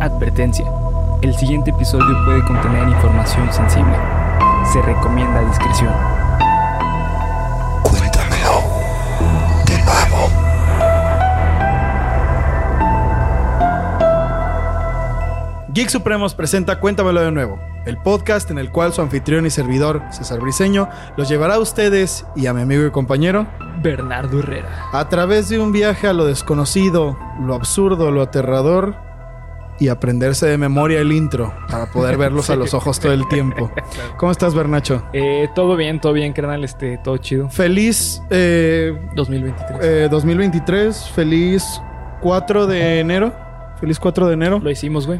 Advertencia. El siguiente episodio puede contener información sensible. Se recomienda discreción. Cuéntamelo de nuevo. Geek Supremos presenta Cuéntamelo de nuevo, el podcast en el cual su anfitrión y servidor, César Briseño, los llevará a ustedes y a mi amigo y compañero Bernardo Herrera. a través de un viaje a lo desconocido, lo absurdo, lo aterrador y aprenderse de memoria el intro para poder verlos a los ojos todo el tiempo. ¿Cómo estás, Bernacho? Eh, todo bien, todo bien, carnal. Este, todo chido. Feliz eh, 2023. eh, 2023, feliz 4 de enero. Feliz 4 de enero. Lo hicimos, güey.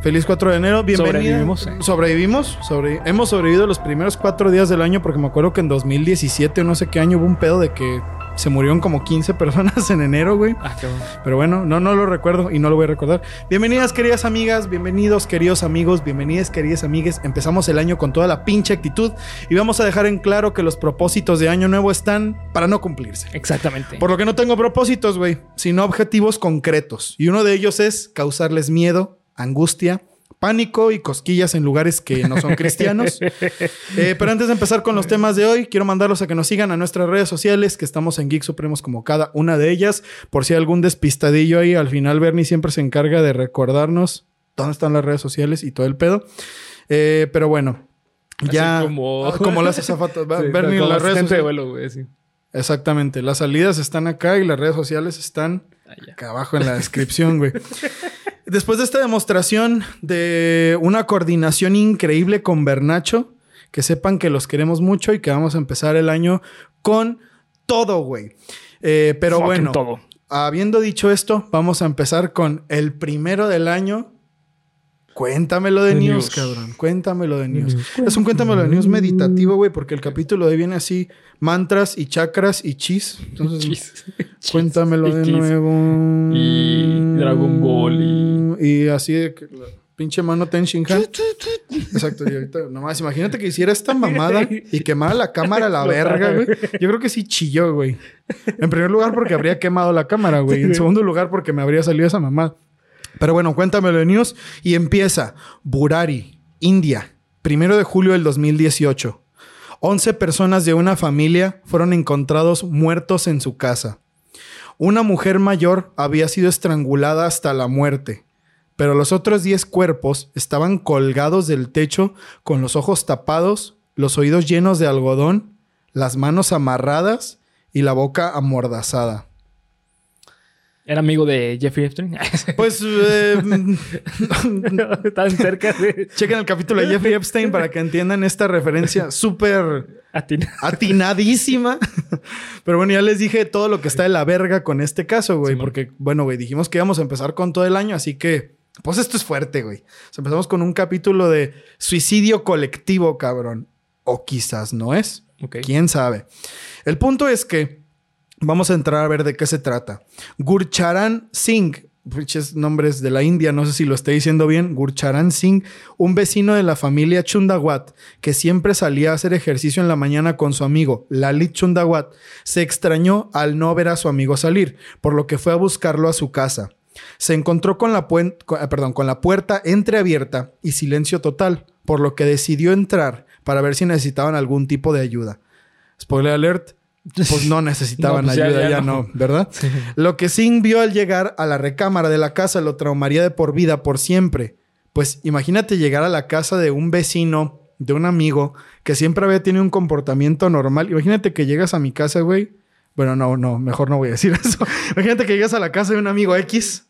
Feliz 4 de enero, bienvenido. Sobrevivimos, eh. Sobrevivimos. sobre- hemos sobrevivido los primeros cuatro días del año porque me acuerdo que en 2017 o no sé qué año hubo un pedo de que se murieron como 15 personas en enero, güey. Ah, cabrón. Pero bueno, no, no lo recuerdo y no lo voy a recordar. Bienvenidas, queridas amigas, bienvenidos, queridos amigos, bienvenidas, queridas amigues. Empezamos el año con toda la pinche actitud y vamos a dejar en claro que los propósitos de año nuevo están para no cumplirse. Exactamente. Por lo que no tengo propósitos, güey, sino objetivos concretos. Y uno de ellos es causarles miedo, angustia, pánico y cosquillas en lugares que no son cristianos. Eh, pero antes de empezar con los temas de hoy, quiero mandarlos a que nos sigan a nuestras redes sociales, que estamos en Geek Supremos como cada una de ellas. Por si hay algún despistadillo ahí, al final Bernie siempre se encarga de recordarnos dónde están las redes sociales y todo el pedo. Eh, pero bueno, Así ya como- como las azafatas. Sí, Bernie, las redes sociales- vuelo, güey, sí. Exactamente. Las salidas están acá y las redes sociales están acá abajo en la descripción, güey. Después de esta demostración de una coordinación increíble con Bernacho, que sepan que los queremos mucho y que vamos a empezar el año con todo, güey. Eh, pero Fucking bueno, todo. habiendo dicho esto, vamos a empezar con el primero del año. Cuéntamelo de De news, news. cabrón. Cuéntamelo de news. news. Es un cuéntamelo de news meditativo, güey, porque el capítulo de hoy viene así: mantras y chakras y chis. Entonces, Chis. Cuéntamelo de nuevo. Y Dragon Ball Y así de que la pinche mano Ten Shinhan. Exacto. Y ahorita, nomás imagínate que hiciera esta mamada y quemara la cámara a la verga, güey. Yo creo que sí chilló, güey. En primer lugar, porque habría quemado la cámara, güey. En segundo lugar, porque me habría salido esa mamada. Pero bueno, cuéntamelo de news. Y empieza. Burari, India. Primero de julio del 2018. 11 personas de una familia fueron encontrados muertos en su casa. Una mujer mayor había sido estrangulada hasta la muerte, pero los otros 10 cuerpos estaban colgados del techo con los ojos tapados, los oídos llenos de algodón, las manos amarradas y la boca amordazada. Era amigo de Jeffrey Epstein. Pues eh, Tan cerca de chequen el capítulo de Jeffrey Epstein para que entiendan esta referencia súper Atina. atinadísima. Pero bueno, ya les dije todo lo que está de la verga con este caso, güey. Porque, bueno, güey, dijimos que íbamos a empezar con todo el año, así que, pues esto es fuerte, güey. O sea, empezamos con un capítulo de suicidio colectivo, cabrón. O quizás no es. ¿Quién sabe? El punto es que vamos a entrar a ver de qué se trata. Gurcharan Singh, nombres de la India, no sé si lo estoy diciendo bien. Gurcharan Singh, un vecino de la familia Chundawat, que siempre salía a hacer ejercicio en la mañana con su amigo Lalit Chundawat, se extrañó al no ver a su amigo salir, por lo que fue a buscarlo a su casa. Se encontró con la, ah, con la puerta entreabierta y silencio total, por lo que decidió entrar para ver si necesitaban algún tipo de ayuda. Spoiler alert, pues no necesitaban No, pues ayuda, ya, ya no. no. ¿verdad? Lo que Singh vio al llegar a la recámara de la casa lo traumaría de por vida, por siempre. Pues imagínate llegar a la casa de un vecino, de un amigo, que siempre había tenido un comportamiento normal. Imagínate que llegas a mi casa, güey. Bueno, no, no, mejor no voy a decir eso. Imagínate que llegas a la casa de un amigo X,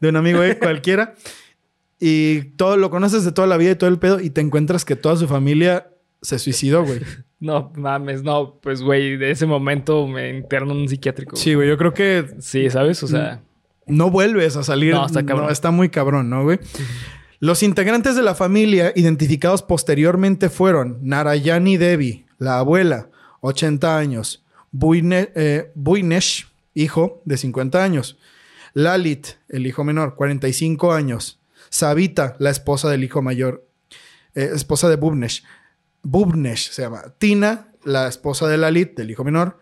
de un amigo X cualquiera, y todo lo conoces de toda la vida y todo el pedo, y te encuentras que toda su familia se suicidó, güey. No mames, no, pues güey, de ese momento me interno en un psiquiátrico. Sí, güey, yo creo que Sí, ¿sabes? O sea, no vuelves a salir. No, está cabrón. está muy cabrón, ¿no, güey? Los integrantes de la familia identificados posteriormente fueron Narayani Devi, la abuela, 80 años, Buine- eh, Buinesh, hijo, de 50 años, Lalit, el hijo menor, 45 años, Savita, la esposa del hijo mayor, eh, esposa de Bubnesh, Bubnesh se llama, Tina, la esposa de Lalit, del hijo menor,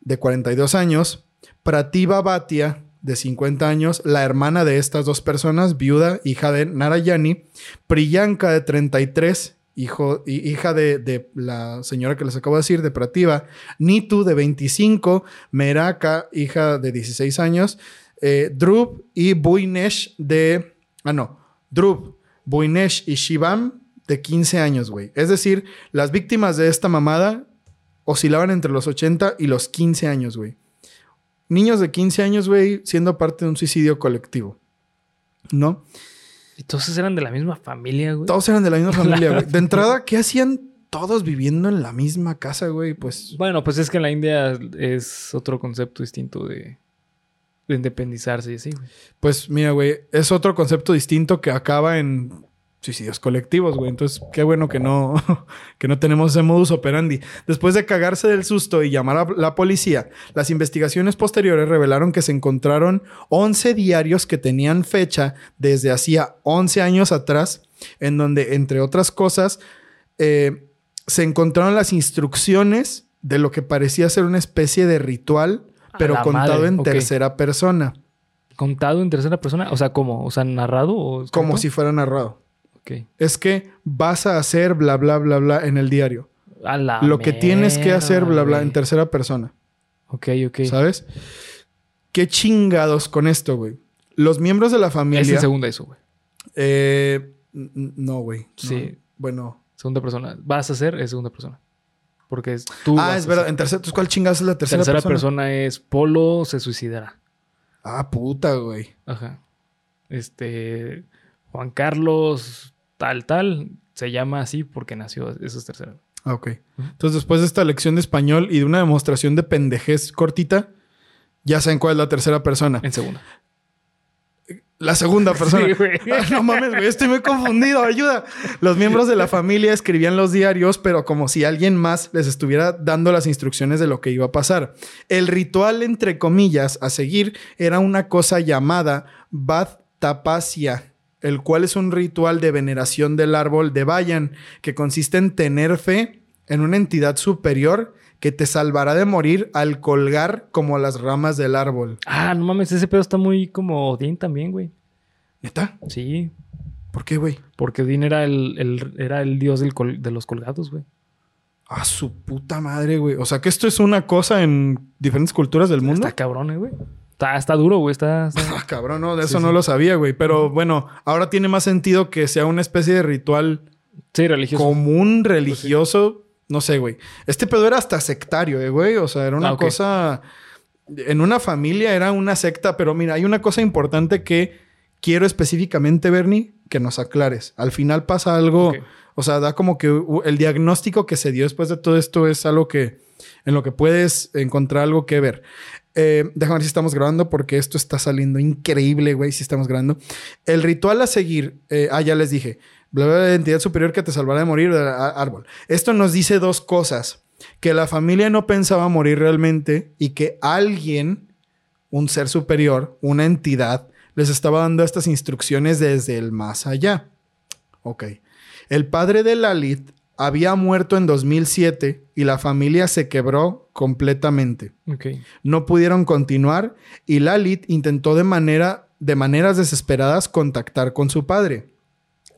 de 42 años, Prativa Bhatia, de 50 años, la hermana de estas dos personas, viuda, hija de Narayani, Priyanka, de 33, hijo, hija de, la señora que les acabo de decir, de Prativa, Nitu, de 25, Meraka, hija de 16 años, eh, y Buinesh, de... Ah, no. Drub, Buinesh y Shivam, de 15 años, güey. Es decir, las víctimas de esta mamada oscilaban entre los 80 y los 15 años, güey. Niños de 15 años, güey, siendo parte de un suicidio colectivo. ¿No? Y todos eran de la misma familia, güey. Todos eran de la misma familia, güey. De entrada, ¿qué hacían todos viviendo en la misma casa, güey? Pues. Bueno, pues es que en la India es otro concepto distinto de, de independizarse y así, güey. Pues mira, güey, es otro concepto distinto que acaba en suicidios colectivos, güey. Entonces, qué bueno que no, que no tenemos ese modus operandi. Después de cagarse del susto y llamar a la policía, las investigaciones posteriores revelaron que se encontraron 11 diarios que tenían fecha desde hacía 11 años atrás, en donde, entre otras cosas, eh, se encontraron las instrucciones de lo que parecía ser una especie de ritual, pero contado en tercera persona. ¿Contado en tercera persona? O sea, ¿cómo? O sea, narrado o Como si fuera narrado. Es que vas a hacer bla, bla, bla, bla en el diario. Lo que tienes que hacer, bla, bla, en tercera persona. Ok, ok. ¿Sabes? Qué chingados con esto, güey. Los miembros de la familia. Es en segunda eso, güey. Eh, no, güey. Sí. Bueno. Segunda persona. Vas a hacer es segunda persona. Porque es tú. Ah, es verdad. En tercera, ¿cuál chingados es la tercera, persona? Tercera persona es Polo se suicidará. Ah, puta, güey. Ajá. Este. Juan Carlos tal, tal, se llama así porque nació, eso es tercera. Ah, ok. Entonces, después de esta lección de español y de una demostración de pendejez cortita, ya saben cuál es la tercera persona. En segunda. La segunda persona. Ah, no mames, güey, estoy muy confundido, ayuda. Los miembros de la familia escribían los diarios, pero como si alguien más les estuviera dando las instrucciones de lo que iba a pasar. El ritual, entre comillas, a seguir era una cosa llamada Bad Tapasia el cual es un ritual de veneración del árbol de Bayan, que consiste en tener fe en una entidad superior que te salvará de morir al colgar como las ramas del árbol. Ah, no mames, ese pedo está muy como Odín también, güey. ¿Neta? Sí. ¿Por qué, güey? Porque Odín era el, era el dios de los colgados, güey. Ah, su puta madre, güey. O sea, que esto es una cosa en diferentes culturas del mundo. Está cabrón, eh, güey. Está, duro, güey. Está, ah, cabrón, no, de eso no lo sabía, güey. Pero bueno, ahora tiene más sentido que sea una especie de ritual sí, religioso. común, pues religioso. No sé, güey. Este pedo era hasta sectario, eh, güey. O sea, era una ah, cosa. En una familia era una secta, pero mira, hay una cosa importante que quiero específicamente, Bernie, que nos aclares. Al final pasa algo. O sea, da como que el diagnóstico que se dio después de todo esto es algo que en lo que puedes encontrar algo que ver. Eh, déjame ver si estamos grabando porque esto está saliendo increíble, güey, si estamos grabando. El ritual a seguir, eh, ah, ya les dije, bla, bla, entidad superior que te salvará de morir, árbol. Esto nos dice dos cosas. Que la familia no pensaba morir realmente y que alguien, un ser superior, una entidad, les estaba dando estas instrucciones desde el más allá. Ok. El padre de Lalit había muerto en 2007 y la familia se quebró completamente. No pudieron continuar y Lalit intentó de, manera, de maneras desesperadas contactar con su padre.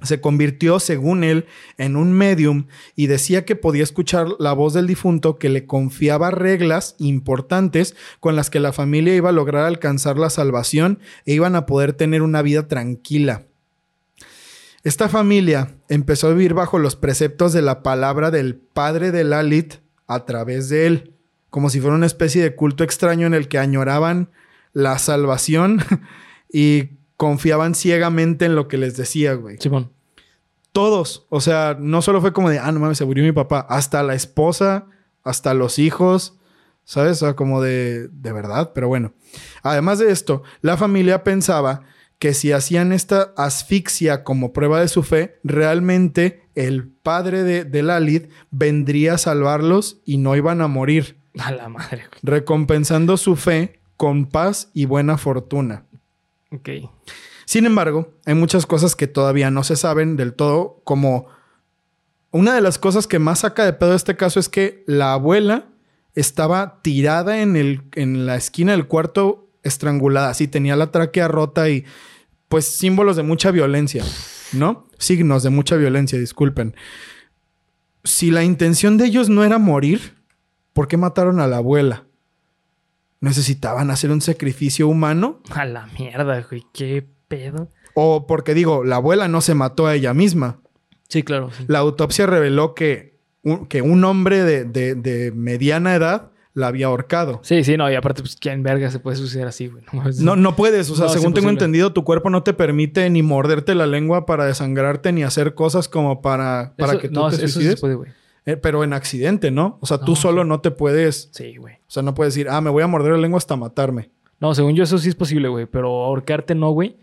Se convirtió, según él, en un medium y decía que podía escuchar la voz del difunto que le confiaba reglas importantes con las que la familia iba a lograr alcanzar la salvación e iban a poder tener una vida tranquila. Esta familia empezó a vivir bajo los preceptos de la palabra del padre de Lalit a través de él, como si fuera una especie de culto extraño en el que añoraban la salvación y confiaban ciegamente en lo que les decía, güey. Simón. Todos, o sea, no solo fue como de, ah, no mames, se murió mi papá, hasta la esposa, hasta los hijos, ¿sabes? O sea, como de, de verdad, pero bueno. Además de esto, la familia pensaba que si hacían esta asfixia como prueba de su fe, realmente el padre de, de Lalit vendría a salvarlos y no iban a morir. A la madre. Recompensando su fe con paz y buena fortuna. Ok. Sin embargo, hay muchas cosas que todavía no se saben del todo, como una de las cosas que más saca de pedo este caso es que la abuela estaba tirada en, el, en la esquina del cuarto estrangulada. Sí, tenía la tráquea rota y pues símbolos de mucha violencia, ¿no? Signos de mucha violencia, disculpen. Si la intención de ellos no era morir, ¿por qué mataron a la abuela? ¿Necesitaban hacer un sacrificio humano? A la mierda, güey. ¿Qué pedo? O porque digo, la abuela no se mató a ella misma. Sí, claro. sí. La autopsia reveló que un, que un hombre de, de- de mediana edad la había ahorcado. Sí, sí, no. Y aparte, pues, ¿quién verga se puede suicidar así, güey? No. No, no puedes, o sea, No, según tengo entendido, tu cuerpo no te permite ni morderte la lengua para desangrarte ni hacer cosas como para, para Eso- que tú no, te eso sí se puede, güey. Eh, pero en accidente, ¿no? O sea, tú solo no te puedes, Sí, güey. o sea, no puedes decir, ah, me voy a morder la lengua hasta matarme. No, según yo, eso sí es posible, güey. Pero ahorcarte no, güey.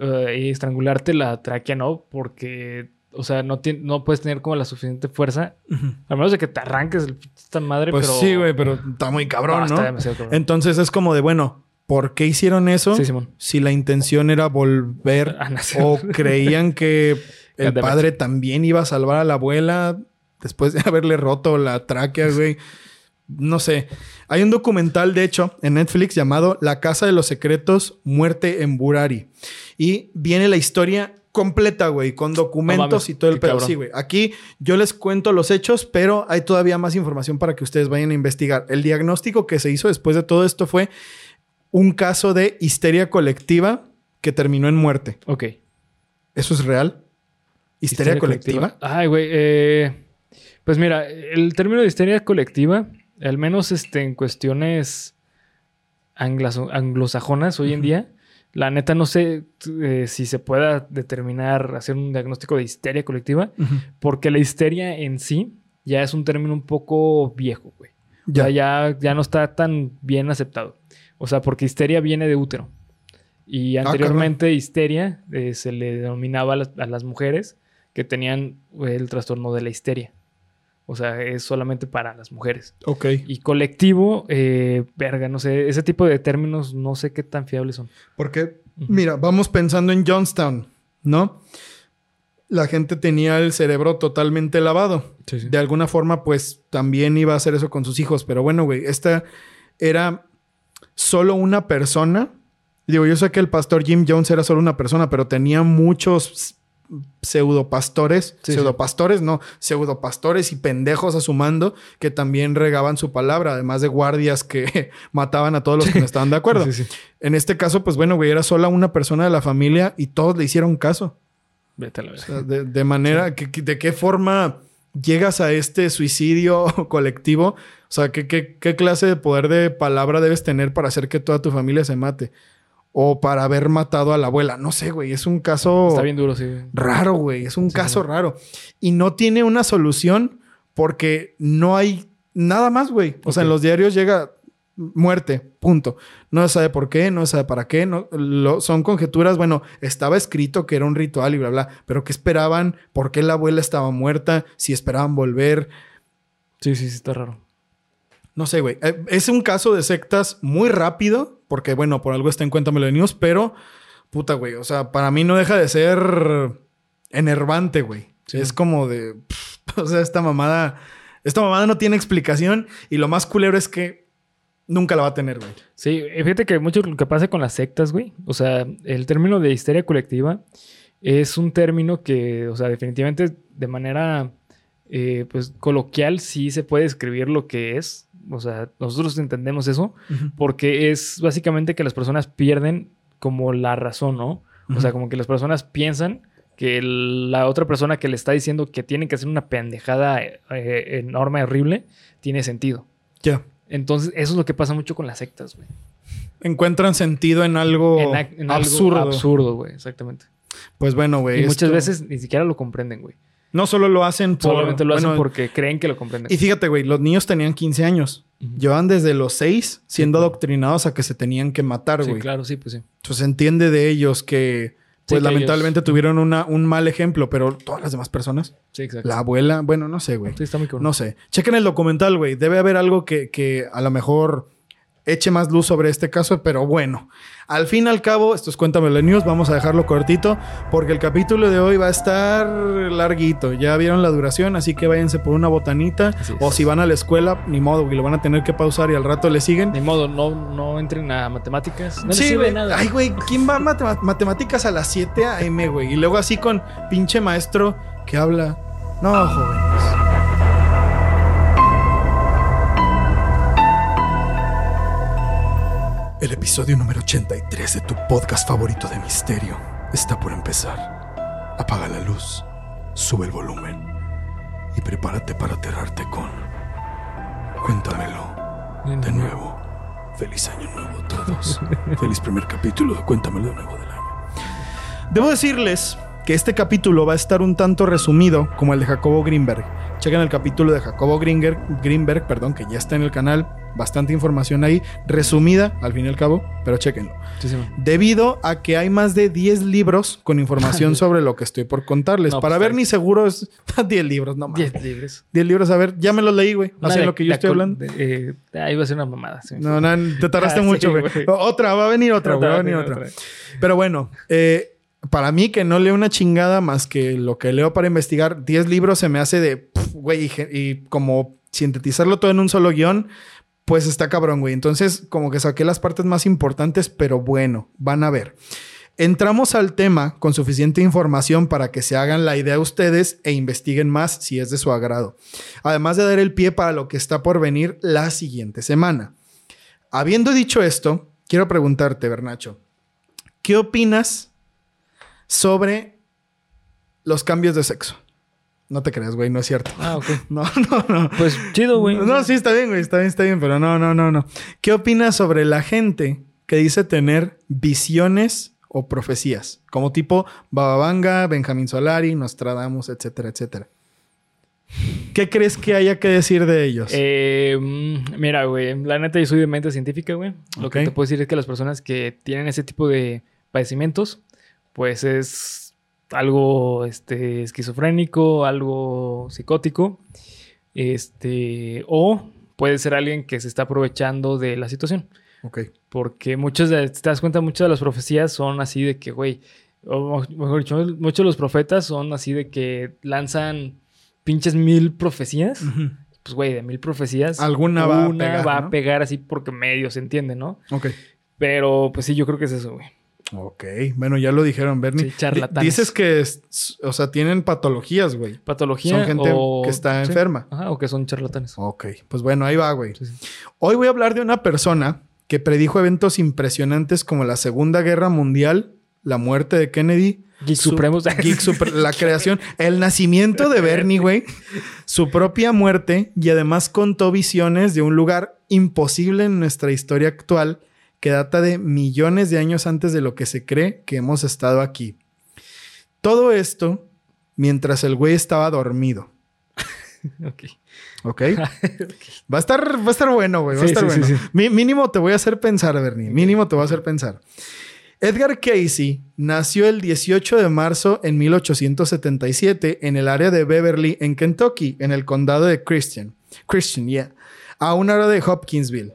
Eh, y estrangularte la tráquea no, porque, o sea, no, no puedes tener como la suficiente fuerza. A menos de que te arranques el esta madre, Pues pero. sí, güey, pero está muy cabrón, No, ¿no? está demasiado cabrón. Entonces es como de, bueno, ¿por qué hicieron eso? Sí, Simón. Si la intención era volver A nacer. o creían que el padre también iba a salvar a la abuela después de haberle roto la tráquea, güey. No sé. Hay un documental, de hecho, en Netflix llamado La Casa de los Secretos, Muerte en Burari. Y viene la historia completa, güey, con documentos mames, y todo el pedo. Sí, güey. Aquí yo les cuento los hechos, pero hay todavía más información para que ustedes vayan a investigar. El diagnóstico que se hizo después de todo esto fue un caso de histeria colectiva que terminó en muerte. Ok. ¿Eso es real? ¿Histeria, colectiva? Ay, güey. eh, pues mira, el término de histeria colectiva, al menos este, en cuestiones anglosajonas hoy en día, la neta no sé eh, si se pueda determinar, hacer un diagnóstico de histeria colectiva, porque la histeria en sí ya es un término un poco viejo, güey. Ya. Ya, ya, ya no está tan bien aceptado. O sea, porque histeria viene de útero. Y Ah, anteriormente histeria eh, se le denominaba a las, a las mujeres que tenían eh, el trastorno de la histeria. O sea, es solamente para las mujeres. Ok. Y colectivo, eh, verga, no sé, ese tipo de términos no sé qué tan fiables son. Porque, mira, vamos pensando en Johnstown, ¿no? La gente tenía el cerebro totalmente lavado. De alguna forma, pues también iba a hacer eso con sus hijos. Pero bueno, güey, esta era solo una persona. Digo, yo sé que el pastor Jim Jones era solo una persona, pero tenía muchos pseudopastores, Sí, sí. pseudopastores, no, pseudopastores y pendejos a su mando que también regaban su palabra, además de guardias que mataban a todos los que no estaban de acuerdo. Sí. En este caso, pues bueno, güey, era sola una persona de la familia y todos le hicieron caso. Vete a la O verga. sea, de, de manera, que, que- ¿de qué forma llegas a este suicidio colectivo? O sea, ¿qué, qué, qué clase de poder de palabra debes tener para hacer que toda tu familia se mate? O para haber matado a la abuela. No sé, güey, es un caso Está bien duro, sí. raro, güey, es un Sí, caso sí. raro. Y no tiene una solución porque no hay nada más, güey. O sea, en los diarios llega muerte, punto. No se sabe por qué, no se sabe para qué, no, lo- son conjeturas, bueno, estaba escrito que era un ritual y bla, bla, pero ¿qué esperaban? ¿Por qué la abuela estaba muerta? Si esperaban volver. Sí, sí, sí, está raro. No sé, güey. Eh, Es un caso de sectas muy rápido, porque bueno, por algo está en cuenta News, pero puta, güey. O sea, para mí no deja de ser enervante, güey. Sí. Es como de. pff, o sea, esta mamada. Esta mamada no tiene explicación. Y lo más culero es que nunca la va a tener, güey. Sí, fíjate que mucho lo que pasa con las sectas, güey. O sea, el término de histeria colectiva es un término que, o sea, definitivamente de manera, eh, pues, coloquial sí se puede describir lo que es. O sea, nosotros entendemos eso porque es básicamente que las personas pierden como la razón, ¿no? O sea, como que las personas piensan que la otra persona que le está diciendo que tienen que hacer una pendejada eh, enorme, horrible, tiene sentido. Ya. Entonces, eso es lo que pasa mucho con las sectas, güey. Encuentran sentido en algo en, algo absurdo. absurdo, güey, exactamente. Pues bueno, güey. y muchas veces ni siquiera lo comprenden, güey. No solo lo hacen por. Solamente lo hacen porque creen que lo comprenden. Y fíjate, güey, los niños tenían 15 años. Ujú. Llevan desde los 6 siendo adoctrinados a que se tenían que matar, sí, güey. claro, sí, pues sí. Entonces entiende de ellos que, pues lamentablemente ellos- tuvieron una, un mal ejemplo, pero todas las demás personas, Sí, exacto. la abuela, bueno, no sé, güey. Sí, está muy cabrón. No sé. Chequen el documental, güey. Debe haber algo que, que a lo mejor eche más luz sobre este caso, pero bueno, al fin y al cabo, esto es Cuéntame la News, vamos a dejarlo cortito porque el capítulo de hoy va a estar larguito, ya vieron la duración, así que váyanse por una botanita o si van a la escuela, ni modo, que lo van a tener que pausar y al rato le siguen. Ni modo, no, no entren a matemáticas. No sí, güey. Ay, güey, ¿quién va a matemáticas a las 7 a.m., güey? Y luego así con pinche maestro que habla. No, jóvenes. El episodio número 83 de tu podcast favorito de misterio está por empezar. Apaga la luz, sube el volumen y prepárate para aterrarte con... Cuéntamelo de nuevo. Feliz año nuevo a todos. Feliz primer capítulo de Cuéntamelo de nuevo del año. Debo decirles que este capítulo va a estar un tanto resumido como el de Jacobo Greenberg. Chequen el capítulo de Jacobo Greenberg, Greenberg perdón, que ya está en el canal bastante información ahí, resumida al fin y al cabo, pero chéquenlo. Debido a que hay más de 10 libros con información sobre lo que estoy por contarles. Para pues ver, ni seguro es 10 libros, no más. 10 libros. 10 libros, a ver, ya me los leí, güey. No sé lo que yo estoy hablando. Eh, ahí va a ser una mamada. No, no, te tardaste ah, mucho, güey. Otra, va a venir otra, va a venir otra. Pero bueno, eh, para mí que no leo una chingada más que lo que leo para investigar, 10 libros se me hace de, güey, y como sintetizarlo todo en un solo guion pues está cabrón, güey. Entonces, como que saqué las partes más importantes, pero bueno, van a ver. Entramos al tema con suficiente información para que se hagan la idea ustedes e investiguen más si es de su agrado. Además de dar el pie para lo que está por venir la siguiente semana. Habiendo dicho esto, quiero preguntarte, Bernacho, ¿qué opinas sobre los cambios de sexo? No te creas, güey, no es cierto. Ah, ok. No, no, no. Pues chido, güey. No, sí, está bien, güey, está bien, está bien, pero no, no, no, no. ¿Qué opinas sobre la gente que dice tener visiones o profecías? Como tipo Bababanga, Benjamín Solari, Nostradamus, etcétera, etcétera. ¿Qué crees que haya que decir de ellos? Eh, mm, mira, güey, la neta yo soy de mente científica, güey. Lo que te puedo decir es que las personas que tienen ese tipo de padecimientos, pues es algo este, esquizofrénico, algo psicótico, este, o puede ser alguien que se está aprovechando de la situación. Ok. Porque muchas de, te das cuenta, muchas de las profecías son así de que, güey, o mejor dicho, muchos de los profetas son así de que lanzan pinches mil profecías. Pues, güey, de mil profecías. Alguna va a pegar. va a pegar así porque medio se entiende, ¿no? Ok. Pero, pues sí, yo creo que es eso, güey. Ok, bueno, ya lo dijeron, Bernie. Sí, Dices que, o sea, tienen patologías, güey. Patología. Son gente que está enferma. Ajá, o que son charlatanes. Ok, pues bueno, ahí va, güey. Hoy voy a hablar de una persona que predijo eventos impresionantes como la Segunda Guerra Mundial, la muerte de Kennedy. Geek Supremos. la creación, el nacimiento de Bernie, güey. Su propia muerte y además contó visiones de un lugar imposible en nuestra historia actual que data de millones de años antes de lo que se cree que hemos estado aquí. Todo esto mientras el güey estaba dormido. ok. ¿Ok? Va a estar, va a estar bueno, güey. Va a estar bueno. mínimo te voy a hacer pensar, Bernie. Mínimo te voy a hacer pensar. Edgar Casey nació el 18 de marzo en 1877 en el área de Beverly, en Kentucky, en el condado de Christian. Christian, yeah. A una hora de Hopkinsville.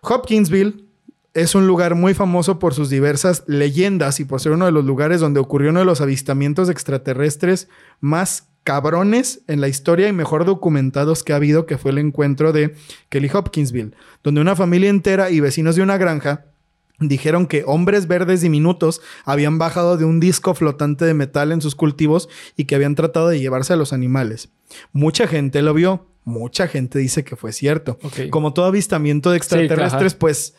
Hopkinsville es un lugar muy famoso por sus diversas leyendas y por ser uno de los lugares donde ocurrió uno de los avistamientos extraterrestres más cabrones en la historia y mejor documentados que ha habido, que fue el encuentro de Kelly Hopkinsville, donde una familia entera y vecinos de una granja dijeron que hombres verdes diminutos habían bajado de un disco flotante de metal en sus cultivos y que habían tratado de llevarse a los animales. Mucha gente lo vio, mucha gente dice que fue cierto. Como todo avistamiento de extraterrestres, pues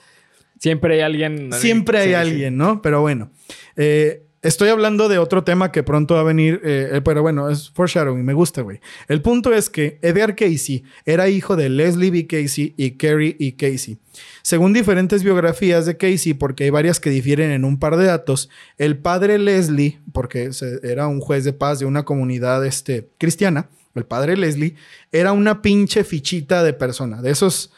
Siempre hay alguien. Siempre hay alguien, ¿no? Pero bueno. Eh, estoy hablando de otro tema que pronto va a venir, eh, eh, pero bueno, es foreshadowing, me gusta, güey. El punto es que Edgar Casey era hijo de Leslie B. Casey y Carrie E. Casey. Según diferentes biografías de Casey, porque hay varias que difieren en un par de datos, el padre Leslie, porque era un juez de paz de una comunidad este, cristiana, el padre Leslie, era una pinche fichita de persona, de esos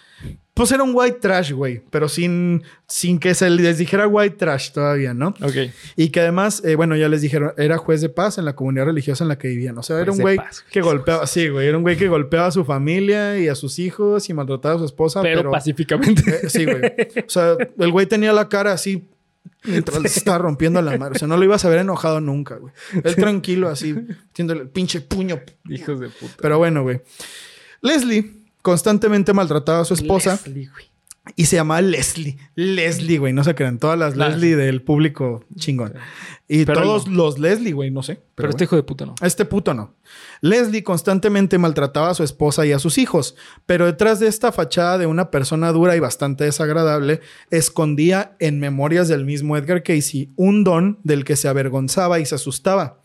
Pues era un white trash, güey, pero sin, sin que se les dijera white trash todavía, ¿no? Ok. Y que además, eh, bueno, ya les dijeron, era juez de paz en la comunidad religiosa en la que vivían. O sea, era un güey paz, que golpeaba, sí, güey, era un güey que golpeaba a su familia y a sus hijos y maltrataba a su esposa. Pero, Pero, pacíficamente. eh, sí, güey. O sea, el güey tenía la cara así mientras le estaba rompiendo la madre. O sea, no lo ibas a ver enojado nunca, güey. Él tranquilo, así, metiéndole el pinche puño. Hijos de puta. Pero bueno, güey. Leslie constantemente maltrataba a su esposa. Leslie, güey. Y se llamaba Leslie. Leslie, güey. No se crean. Todas las Claro. Leslie del público chingón. Y Pero todos no. los Leslie, güey. No sé. Pero, Pero, este hijo de puta no. Este puto no. Leslie constantemente maltrataba a su esposa y a sus hijos. Pero detrás de esta fachada de una persona dura y bastante desagradable, escondía en memorias del mismo Edgar Casey un don del que se avergonzaba y se asustaba.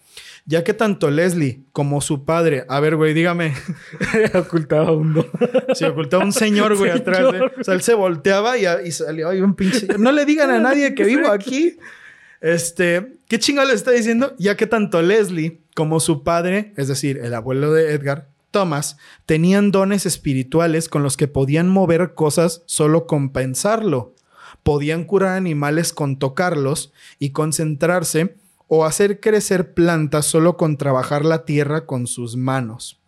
Ya que tanto Leslie como su padre, a ver, güey, dígame, Ocultaba un don. Se ocultaba un señor, güey, atrás. O sea, él se volteaba y, y salió ahí un pinche... No le digan a nadie que vivo aquí. Este... ¿Qué chingada le está diciendo? Ya que tanto Leslie como su padre, es decir, el abuelo de Edgar, Thomas, tenían dones espirituales con los que podían mover cosas solo con pensarlo. Podían curar animales con tocarlos y concentrarse o hacer crecer plantas solo con trabajar la tierra con sus manos.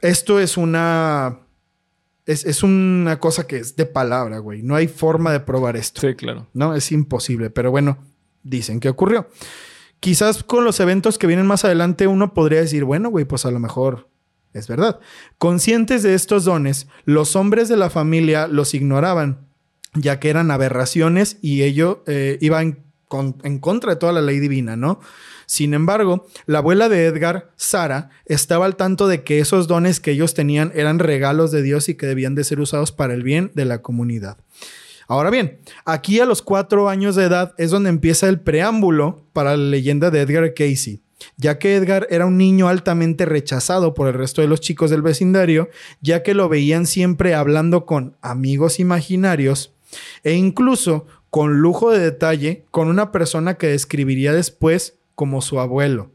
Esto es una. Es, es una cosa que es de palabra, güey. No hay forma de probar esto. Sí, claro. No, es imposible. Pero bueno, dicen que ocurrió. Quizás con los eventos que vienen más adelante uno podría decir, bueno, güey, pues a lo mejor es verdad. Conscientes de estos dones, los hombres de la familia los ignoraban, ya que eran aberraciones y ello eh, iba en, en contra de toda la ley divina, ¿no? Sin embargo, la abuela de Edgar, Sara, estaba al tanto de que esos dones que ellos tenían eran regalos de Dios y que debían de ser usados para el bien de la comunidad. Ahora bien, aquí a los cuatro años de edad es donde empieza el preámbulo para la leyenda de Edgar Casey, ya que Edgar era un niño altamente rechazado por el resto de los chicos del vecindario, ya que lo veían siempre hablando con amigos imaginarios e incluso con lujo de detalle con una persona que describiría después como su abuelo.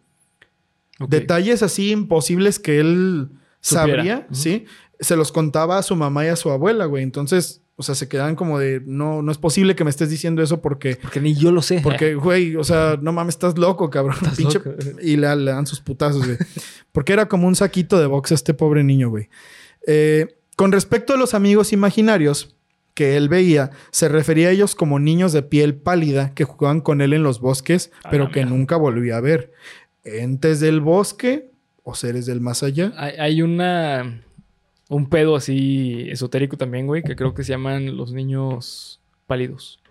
Detalles así imposibles que él Supiera. sabría. ¿sí? Se los contaba a su mamá y a su abuela, güey. Entonces, o sea, se quedaban como de, no, no es posible que me estés diciendo eso porque, Porque ni yo lo sé. porque, güey, o sea, no mames, estás loco, cabrón. Estás Pinche- loco. Y le, le dan sus putazos, güey. Porque era como un saquito de box este pobre niño, güey. Eh, con respecto a los amigos imaginarios que él veía, se refería a ellos como niños de piel pálida que jugaban con él en los bosques, A pero que nunca volvía a ver. Entes del bosque o seres del más allá. Hay, hay una. Un pedo así esotérico también, güey, que creo que se llaman los niños pálidos.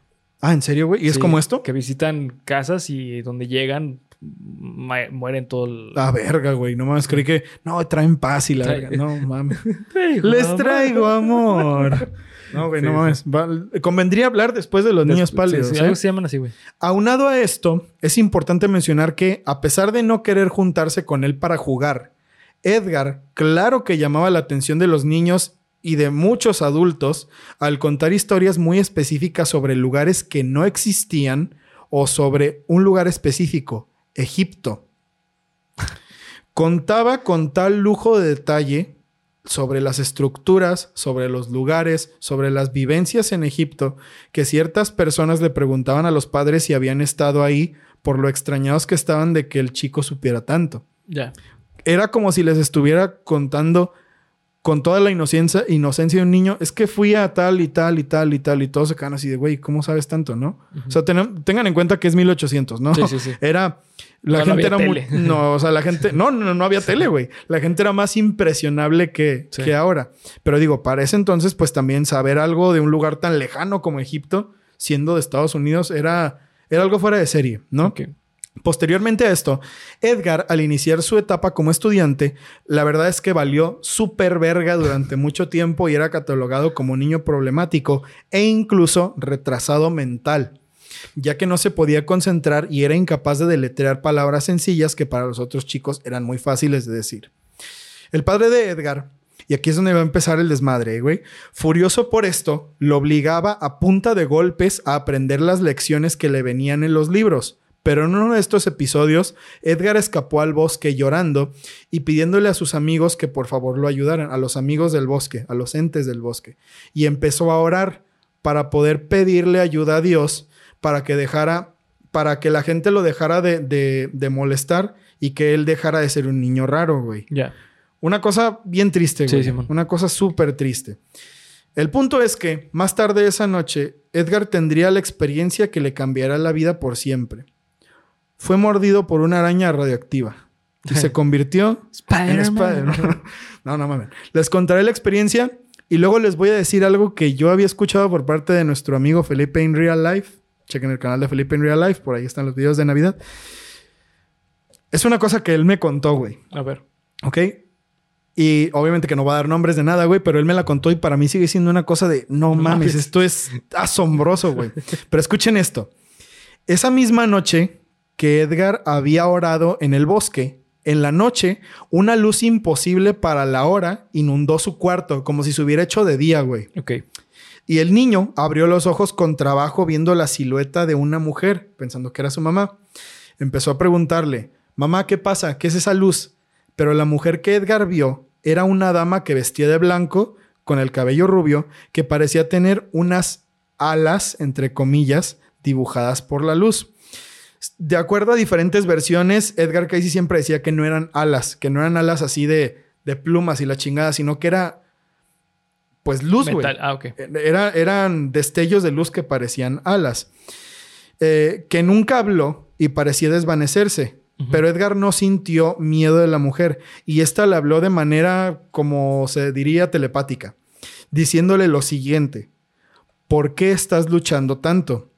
Ah, ¿en serio, güey? ¿Y es como esto? Que visitan casas y donde llegan mueren todo el... La verga, güey. No mames, creí que... No, traen paz y la verga. No mames. Les traigo amor. No, güey, Sí, no mames. Convendría hablar después de los Des- niños pálidos. sí, ¿eh? algo se llaman así, güey. Aunado a esto, es importante mencionar que, a pesar de no querer juntarse con él para jugar, Edgar, claro que llamaba la atención de los niños y de muchos adultos al contar historias muy específicas sobre lugares que no existían o sobre un lugar específico, Egipto. Contaba con tal lujo de detalle sobre las estructuras, sobre los lugares, sobre las vivencias en Egipto, que ciertas personas le preguntaban a los padres si habían estado ahí por lo extrañados que estaban de que el chico supiera tanto. Ya. Era como si les estuviera contando con toda la inocencia, inocencia de un niño, es que fui a tal y tal y tal y tal y todos se quedan así de, güey, ¿cómo sabes tanto, no? O sea, tengan en cuenta que es 1800, ¿no? Sí, sí, sí. Era... La No, no gente había era muy... No, o sea, la gente... No, no, no había tele, güey. La gente era más impresionable que, que ahora. Pero digo, para ese entonces, pues también saber algo de un lugar tan lejano como Egipto, siendo de Estados Unidos, era, era algo fuera de serie, ¿no? Ok. Posteriormente a esto, Edgar, al iniciar su etapa como estudiante, la verdad es que valió súper verga durante mucho tiempo y era catalogado como niño problemático e incluso retrasado mental, ya que no se podía concentrar y era incapaz de deletrear palabras sencillas que para los otros chicos eran muy fáciles de decir. El padre de Edgar, y aquí es donde va a empezar el desmadre, ¿eh, güey. Furioso por esto, lo obligaba a punta de golpes a aprender las lecciones que le venían en los libros, Pero en uno de estos episodios, Edgar escapó al bosque llorando y pidiéndole a sus amigos que por favor lo ayudaran, a los amigos del bosque, a los entes del bosque. Y empezó a orar para poder pedirle ayuda a Dios para que dejara, para que la gente lo dejara de, de, de molestar y que él dejara de ser un niño raro, güey. Ya. Una cosa bien triste, Sí, güey. Simón. Una cosa súper triste. El punto es que más tarde esa noche, Edgar tendría la experiencia que le cambiará la vida por siempre. Fue mordido por una araña radioactiva y se convirtió en Spider-Man. no, no mames. Les contaré la experiencia y luego les voy a decir algo que yo había escuchado por parte de nuestro amigo Felipe in Real Life. Chequen el canal de Felipe in Real Life, por ahí están los videos de Navidad. Es una cosa que él me contó, güey. A ver. ¿Ok? Y obviamente que no va a dar nombres de nada, güey, pero él me la contó y para mí sigue siendo una cosa de no mames, mames. esto es asombroso, güey. Pero escuchen esto. Esa misma noche que Edgar había orado en el bosque, en la noche, una luz imposible para la hora inundó su cuarto, como si se hubiera hecho de día, güey. Ok. Y el niño abrió los ojos con trabajo viendo la silueta de una mujer, pensando que era su mamá. Empezó a preguntarle, mamá, ¿qué pasa? ¿Qué es esa luz? Pero la mujer que Edgar vio era una dama que vestía de blanco, con el cabello rubio, que parecía tener unas alas, entre comillas, dibujadas por la luz. De acuerdo a diferentes versiones, Edgar Casey siempre decía que no eran alas, que no eran alas así de, de plumas y la chingada, sino que era, pues, luz, güey. Ah, ok. Era- eran destellos de luz que parecían alas. Eh, que nunca habló y parecía desvanecerse. Pero Edgar no sintió miedo de la mujer y esta le habló de manera, como se diría, telepática, diciéndole lo siguiente. ¿Por qué estás luchando tanto?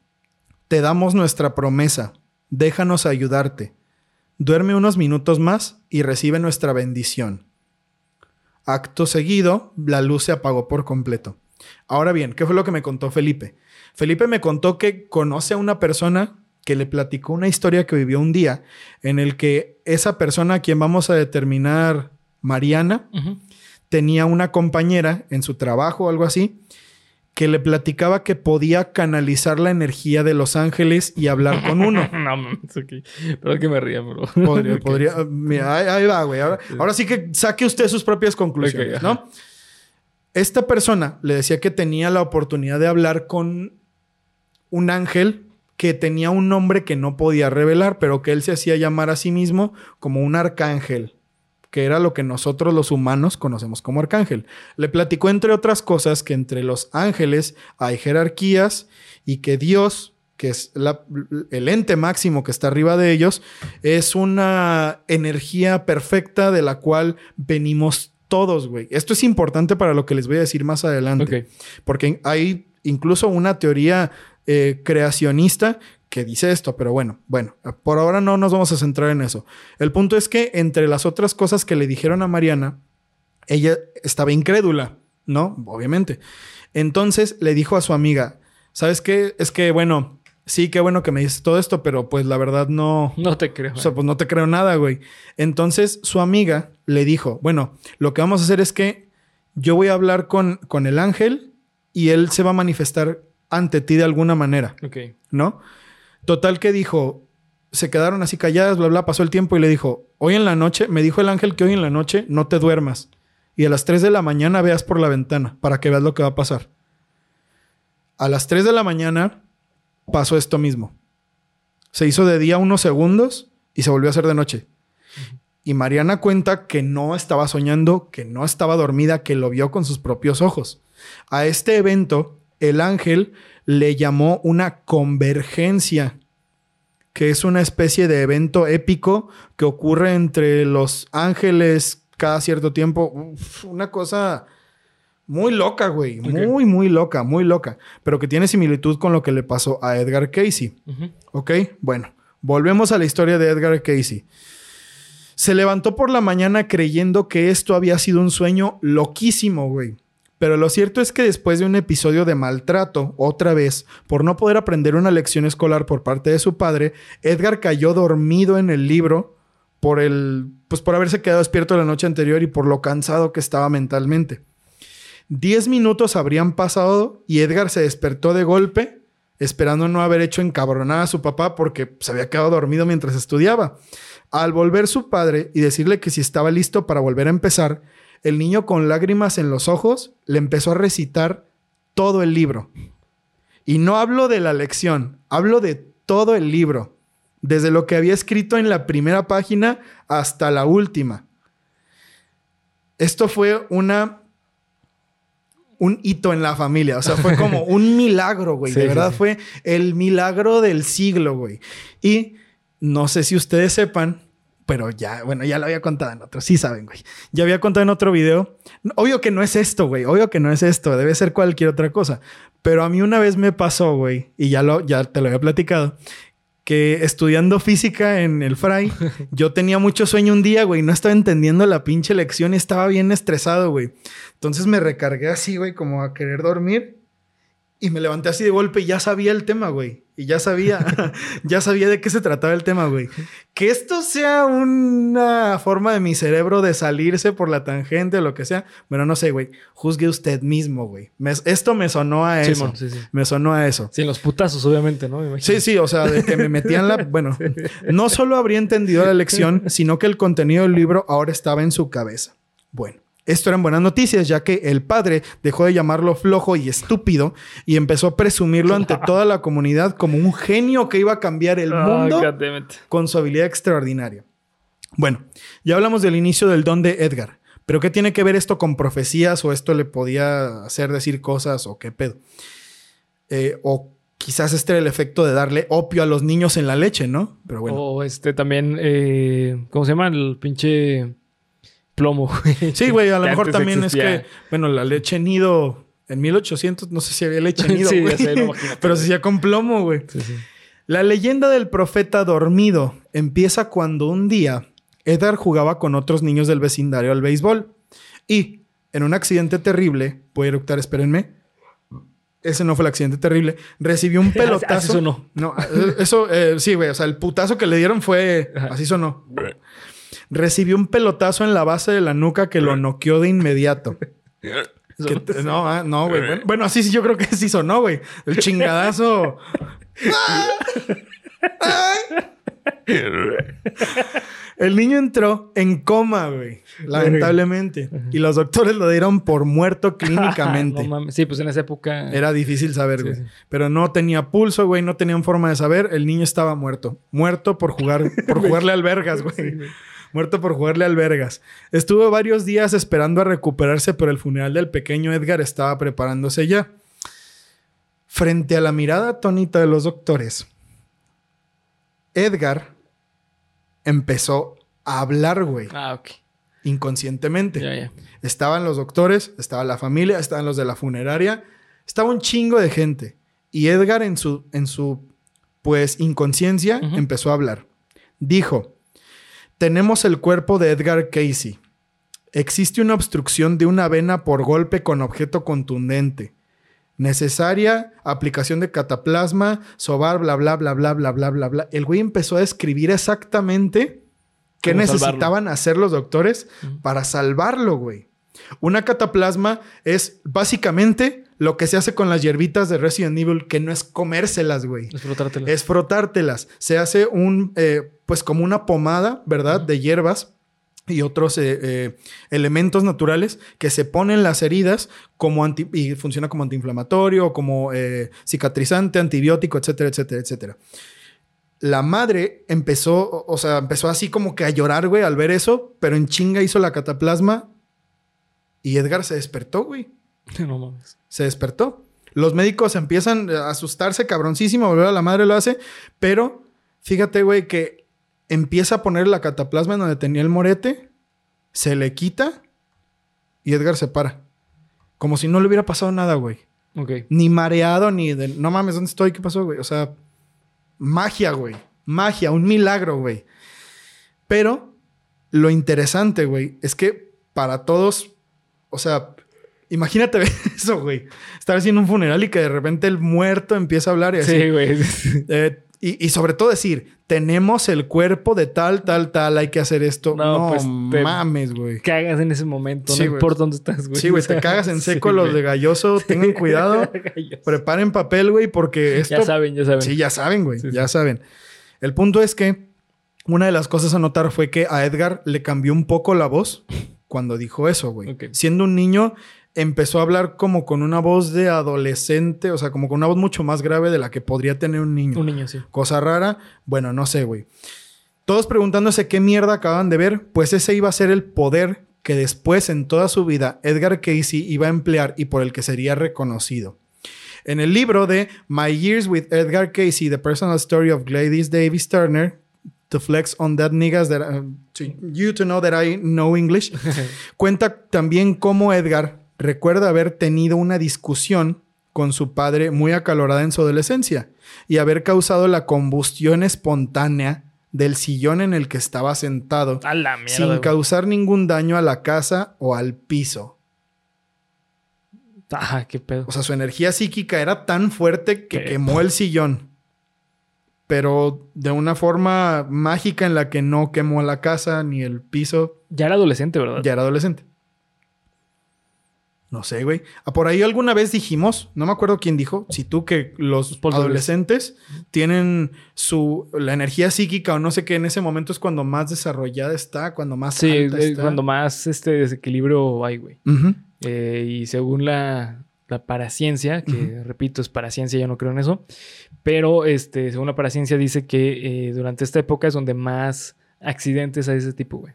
Te damos nuestra promesa. Déjanos ayudarte. Duerme unos minutos más y recibe nuestra bendición. Acto seguido, la luz se apagó por completo. Ahora bien, ¿qué fue lo que me contó Felipe? Felipe me contó que conoce a una persona que le platicó una historia que vivió un día en el que esa persona a quien vamos a determinar Mariana tenía una compañera en su trabajo o algo así que le platicaba que podía canalizar la energía de los ángeles y hablar con uno. no mames. Perdón que me ría, bro. Podría, podría. Mira, ahí, ahí va, güey. Ahora, ahora sí que saque usted sus propias conclusiones, ¿no? Esta persona le decía que tenía la oportunidad de hablar con un ángel que tenía un nombre que no podía revelar, pero que él se hacía llamar a sí mismo como un arcángel, que era lo que nosotros los humanos conocemos como arcángel. Le platicó, entre otras cosas, que entre los ángeles hay jerarquías y que Dios, que es la- el ente máximo que está arriba de ellos, es una energía perfecta de la cual venimos todos, güey. Esto es importante para lo que les voy a decir más adelante. Porque hay incluso una teoría eh, creacionista que dice esto, pero bueno, bueno, por ahora no nos vamos a centrar en eso. El punto es que entre las otras cosas que le dijeron a Mariana, ella estaba incrédula, ¿no? Obviamente. Entonces le dijo a su amiga, ¿sabes qué? Es que, bueno, sí, qué bueno que me dices todo esto, pero pues la verdad no, No te creo. o sea, pues no te creo nada, güey. Entonces su amiga le dijo, bueno, lo que vamos a hacer es que yo voy a hablar con, con el ángel y él se va a manifestar ante ti de alguna manera, ok. ¿no? Total que dijo, se quedaron así calladas, bla, bla, pasó el tiempo y le dijo, hoy en la noche, me dijo el ángel que hoy en la noche no te duermas y a las 3 de la mañana veas por la ventana para que veas lo que va a pasar. A las 3 de la mañana pasó esto mismo. Se hizo de día unos segundos y se volvió a hacer de noche. Y Mariana cuenta que no estaba soñando, que no estaba dormida, que lo vio con sus propios ojos. A este evento, el ángel le llamó una convergencia, que es una especie de evento épico que ocurre entre los ángeles cada cierto tiempo. Uf, una cosa muy loca, güey. Muy, muy loca, muy loca. Pero que tiene similitud con lo que le pasó a Edgar Casey. ¿Ok? Bueno, volvemos a la historia de Edgar Casey. Se levantó por la mañana creyendo que esto había sido un sueño loquísimo, güey. Pero lo cierto es que después de un episodio de maltrato, otra vez, por no poder aprender una lección escolar por parte de su padre, Edgar cayó dormido en el libro por el pues por haberse quedado despierto la noche anterior y por lo cansado que estaba mentalmente. Diez minutos habrían pasado y Edgar se despertó de golpe esperando no haber hecho encabronar a su papá porque se había quedado dormido mientras estudiaba. Al volver su padre y decirle que si estaba listo para volver a empezar, el niño con lágrimas en los ojos le empezó a recitar todo el libro. Y no hablo de la lección, hablo de todo el libro, desde lo que había escrito en la primera página hasta la última. Esto fue una un hito en la familia. O sea, fue como un milagro, güey. de verdad fue el milagro del siglo, güey. Y no sé si ustedes sepan, pero ya, bueno, ya lo había contado en otro. Sí saben, güey. Ya había contado en otro video. Obvio que no es esto, güey. Obvio que no es esto. Debe ser cualquier otra cosa. Pero a mí una vez me pasó, güey, y ya, lo, ya te lo había platicado, que estudiando física en el Fray, yo tenía mucho sueño un día, güey, no estaba entendiendo la pinche lección y estaba bien estresado, güey. Entonces me recargué así, güey, como a querer dormir y me levanté así de golpe y ya sabía el tema, güey. Y ya sabía, ya sabía de qué se trataba el tema, güey. Que esto sea una forma de mi cerebro de salirse por la tangente o lo que sea. Bueno, no sé, güey. Juzgue usted mismo, güey. esto me sonó a eso. Sí, sí, Me sonó a eso. Sí, los putazos, obviamente, ¿no? Sí, sí, o sea, de que me metían la... Bueno, no solo habría entendido la lección, sino que el contenido del libro ahora estaba en su cabeza. Bueno. Esto eran buenas noticias, ya que el padre dejó de llamarlo flojo y estúpido y empezó a presumirlo ante toda la comunidad como un genio que iba a cambiar el mundo con su habilidad extraordinaria. Bueno, ya hablamos del inicio del don de Edgar, pero ¿qué tiene que ver esto con profecías o esto le podía hacer decir cosas o qué pedo? Eh, o quizás este era el efecto de darle opio a los niños en la leche, ¿no? Pero bueno. O este también, eh, ¿cómo se llama? El pinche plomo, güey. Sí, güey, a lo mejor también es que, bueno, la leche nido en 1800, no sé si había leche nido, güey. pero se hacía con plomo, güey. La leyenda del profeta dormido empieza cuando un día Edgar jugaba con otros niños del vecindario al béisbol y en un accidente terrible, puede eructar, espérenme. Ese no fue el accidente terrible. Recibió un pelotazo. así sonó. No, eso, eh, sí, güey. O sea, el putazo que le dieron fue. Así sonó recibió un pelotazo en la base de la nuca que lo noqueó de inmediato. no, ah, no, güey. Bueno, así sí yo creo que sí sonó, güey. El chingadazo. El niño entró en coma, güey. Lamentablemente. Y los doctores lo dieron por muerto clínicamente. Sí, pues en esa época. Era difícil saber, güey. Pero no tenía pulso, güey. No tenían forma de saber. El niño estaba muerto. Muerto por jugar, por jugarle albergas, güey muerto por jugarle albergas. Estuvo varios días esperando a recuperarse, pero el funeral del pequeño Edgar estaba preparándose ya. Frente a la mirada atónita de los doctores, Edgar empezó a hablar, güey. Ah, ok. Inconscientemente. Estaban los doctores, estaba la familia, estaban los de la funeraria, estaba un chingo de gente. Y Edgar en su, en su pues, inconsciencia empezó a hablar. Dijo, tenemos el cuerpo de Edgar Casey. Existe una obstrucción de una vena por golpe con objeto contundente. Necesaria aplicación de cataplasma, sobar, bla, bla, bla, bla, bla, bla, bla, bla. El güey empezó a escribir exactamente qué necesitaban hacer los doctores para salvarlo, güey. Una cataplasma es básicamente lo que se hace con las hierbitas de Resident Evil, que no es comérselas, güey. Es frotártelas. Es frotártelas. Se hace un, eh, pues como una pomada, ¿verdad? De hierbas y otros eh, eh, elementos naturales que se ponen las heridas como anti y funciona como antiinflamatorio, como cicatrizante, antibiótico, etcétera, etcétera, etcétera. La madre empezó, o sea, empezó así como que a llorar, güey, al ver eso, pero en chinga hizo la cataplasma y Edgar se despertó, güey. No mames. Se despertó. Los médicos empiezan a asustarse, cabroncísimo, volver a la madre lo hace, pero fíjate, güey, que empieza a poner la cataplasma en donde tenía el morete, se le quita y Edgar se para. Como si no le hubiera pasado nada, güey. Ok. Ni mareado, ni de, no mames, ¿dónde estoy? ¿Qué pasó, güey? O sea, magia, güey. Magia, un milagro, güey. Pero lo interesante, güey, es que para todos o sea, imagínate eso, güey. Estar haciendo un funeral y que de repente el muerto empieza a hablar y así. Sí, güey. Eh, Y, y sobre todo decir, tenemos el cuerpo de tal, tal, tal, hay que hacer esto. No, No, pues, mames, güey. Cagas en ese momento, Sí, no importa dónde estás, güey. Sí, güey, te cagas en seco sí, los de galloso. Tengan cuidado. Preparen papel, güey, porque esto... Ya saben, ya saben. Sí, ya saben, güey. Sí, ya saben. El punto es que una de las cosas a notar fue que a Edgar le cambió un poco la voz cuando dijo eso, güey. Siendo un niño, empezó a hablar como con una voz de adolescente, o sea, como con una voz mucho más grave de la que podría tener un niño. Un niño, sí. Cosa rara, bueno, no sé, güey. Todos preguntándose qué mierda acaban de ver, pues ese iba a ser el poder que después en toda su vida Edgar Casey iba a emplear y por el que sería reconocido. En el libro de My Years with Edgar Casey, The Personal Story of Gladys Davis Turner, to flex on that niggas that to you to know that I know English, cuenta también cómo Edgar recuerda haber tenido una discusión con su padre muy acalorada en su adolescencia y haber causado la combustión espontánea del sillón en el que estaba sentado A la mierda. sin causar ningún daño a la casa o al piso. Ah, qué pedo. O sea, su energía psíquica era tan fuerte que ¿Qué? quemó el sillón. Pero de una forma mágica en la que no quemó la casa ni el piso. Ya era adolescente, ¿verdad? Ya era adolescente. No sé, güey. Ah, Por ahí alguna vez dijimos, no me acuerdo quién dijo, si tú que los adolescentes tienen su la energía psíquica o no sé qué en ese momento es cuando más desarrollada está, cuando más Sí, alta es está. cuando más este desequilibrio hay, güey. Eh, y según la, la paraciencia, que repito, es paraciencia, yo no creo en eso, pero este, según la paraciencia dice que eh, durante esta época es donde más accidentes hay de ese tipo, güey.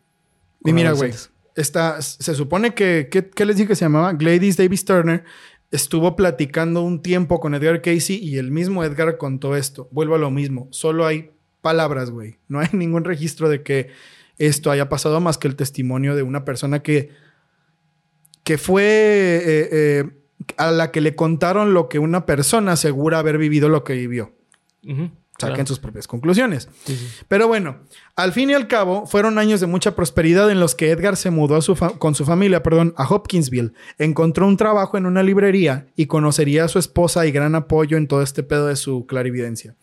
Y mira, güey. Está, se supone que, ¿qué les dije que se llamaba? Gladys Davis Turner estuvo platicando un tiempo con Edgar Casey y el mismo Edgar contó esto. Vuelvo a lo mismo, solo hay palabras, güey. No hay ningún registro de que esto haya pasado más que el testimonio de una persona que, que fue eh, eh, a la que le contaron lo que una persona asegura haber vivido lo que vivió. Ujú, Saquen claro. sus propias conclusiones. Sí, sí. Pero bueno, al fin y al cabo, fueron años de mucha prosperidad en los que Edgar se mudó a su con su familia perdón, a Hopkinsville, encontró un trabajo en una librería y conocería a su esposa y gran apoyo en todo este pedo de su clarividencia.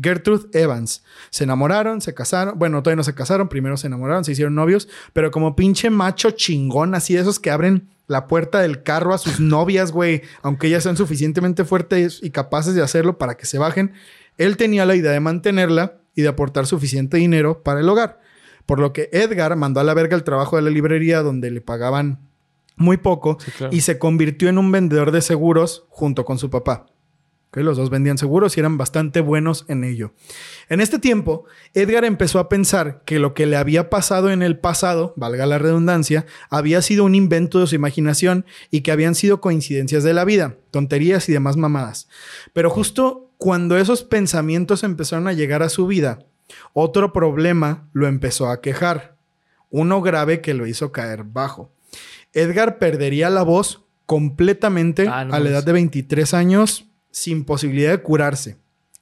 Gertrude Evans. Se enamoraron, se casaron. Bueno, todavía no se casaron, primero se enamoraron, se hicieron novios, pero como pinche macho chingón, así de esos que abren la puerta del carro a sus novias, güey, aunque ellas sean suficientemente fuertes y capaces de hacerlo para que se bajen. Él tenía la idea de mantenerla y de aportar suficiente dinero para el hogar. Por lo que Edgar mandó a la verga el trabajo de la librería donde le pagaban muy poco Sí, claro. y se convirtió en un vendedor de seguros junto con su papá. Ok, Los dos vendían seguros y eran bastante buenos en ello. En este tiempo, Edgar empezó a pensar que lo que le había pasado en el pasado, valga la redundancia, había sido un invento de su imaginación y que habían sido coincidencias de la vida, tonterías y demás mamadas. Pero justo cuando esos pensamientos empezaron a llegar a su vida, otro problema lo empezó a quejar. Uno grave que lo hizo caer bajo. Edgar perdería la voz completamente Ah, no a la edad de 23 años sin posibilidad de curarse,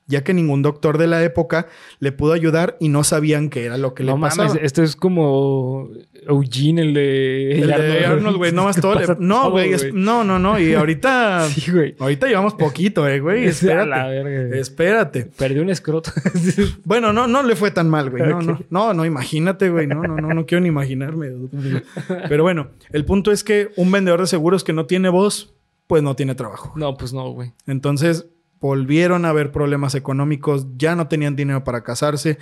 ya que ningún doctor de la época le pudo ayudar y no sabían qué era lo que no le pasaba. mames, esto es como Eugene, el de, El de Arnold, güey, no más todo. le- No, güey, es- no, no, no. Y ahorita, Sí, güey. ahorita llevamos poquito, eh, güey. Es a la Espérate. verga. Espérate. Perdió un escroto. Bueno, no, no le fue tan mal, güey. No, no, no, no, imagínate, güey. No, no, no, no quiero ni imaginarme. Pero bueno, el punto es que un vendedor de seguros que no tiene voz, pues no tiene trabajo. no, pues no, güey. Entonces volvieron a haber problemas económicos, ya no tenían dinero para casarse,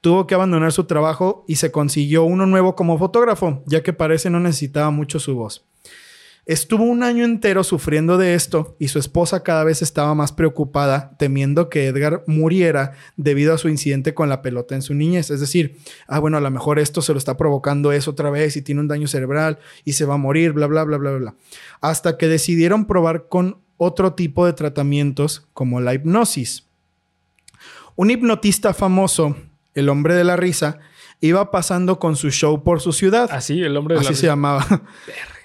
tuvo que abandonar su trabajo y se consiguió uno nuevo como fotógrafo, ya que parece no necesitaba mucho su voz. Estuvo un año entero sufriendo de esto y su esposa cada vez estaba más preocupada, temiendo que Edgar muriera debido a su incidente con la pelota en su niñez. Es decir, ah, bueno, a lo mejor esto se lo está provocando eso otra vez y tiene un daño cerebral y se va a morir, bla, bla, bla, bla, bla. Hasta que decidieron probar con otro tipo de tratamientos como la hipnosis. Un hipnotista famoso, el hombre de la risa, iba pasando con su show por su ciudad. Así, el hombre de Así la se llamaba.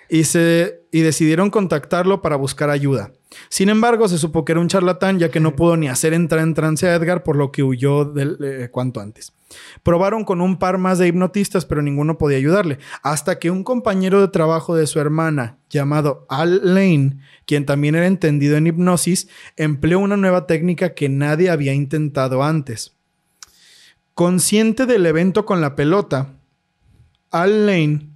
Y, se, y decidieron contactarlo para buscar ayuda. Sin embargo, se supo que era un charlatán ya que no pudo ni hacer entrar en trance a Edgar, por lo que huyó del, eh, cuanto antes. Probaron con un par más de hipnotistas, pero ninguno podía ayudarle. Hasta que un compañero de trabajo de su hermana, llamado Al Lane, quien también era entendido en hipnosis, empleó una nueva técnica que nadie había intentado antes. Consciente del evento con la pelota, Al Lane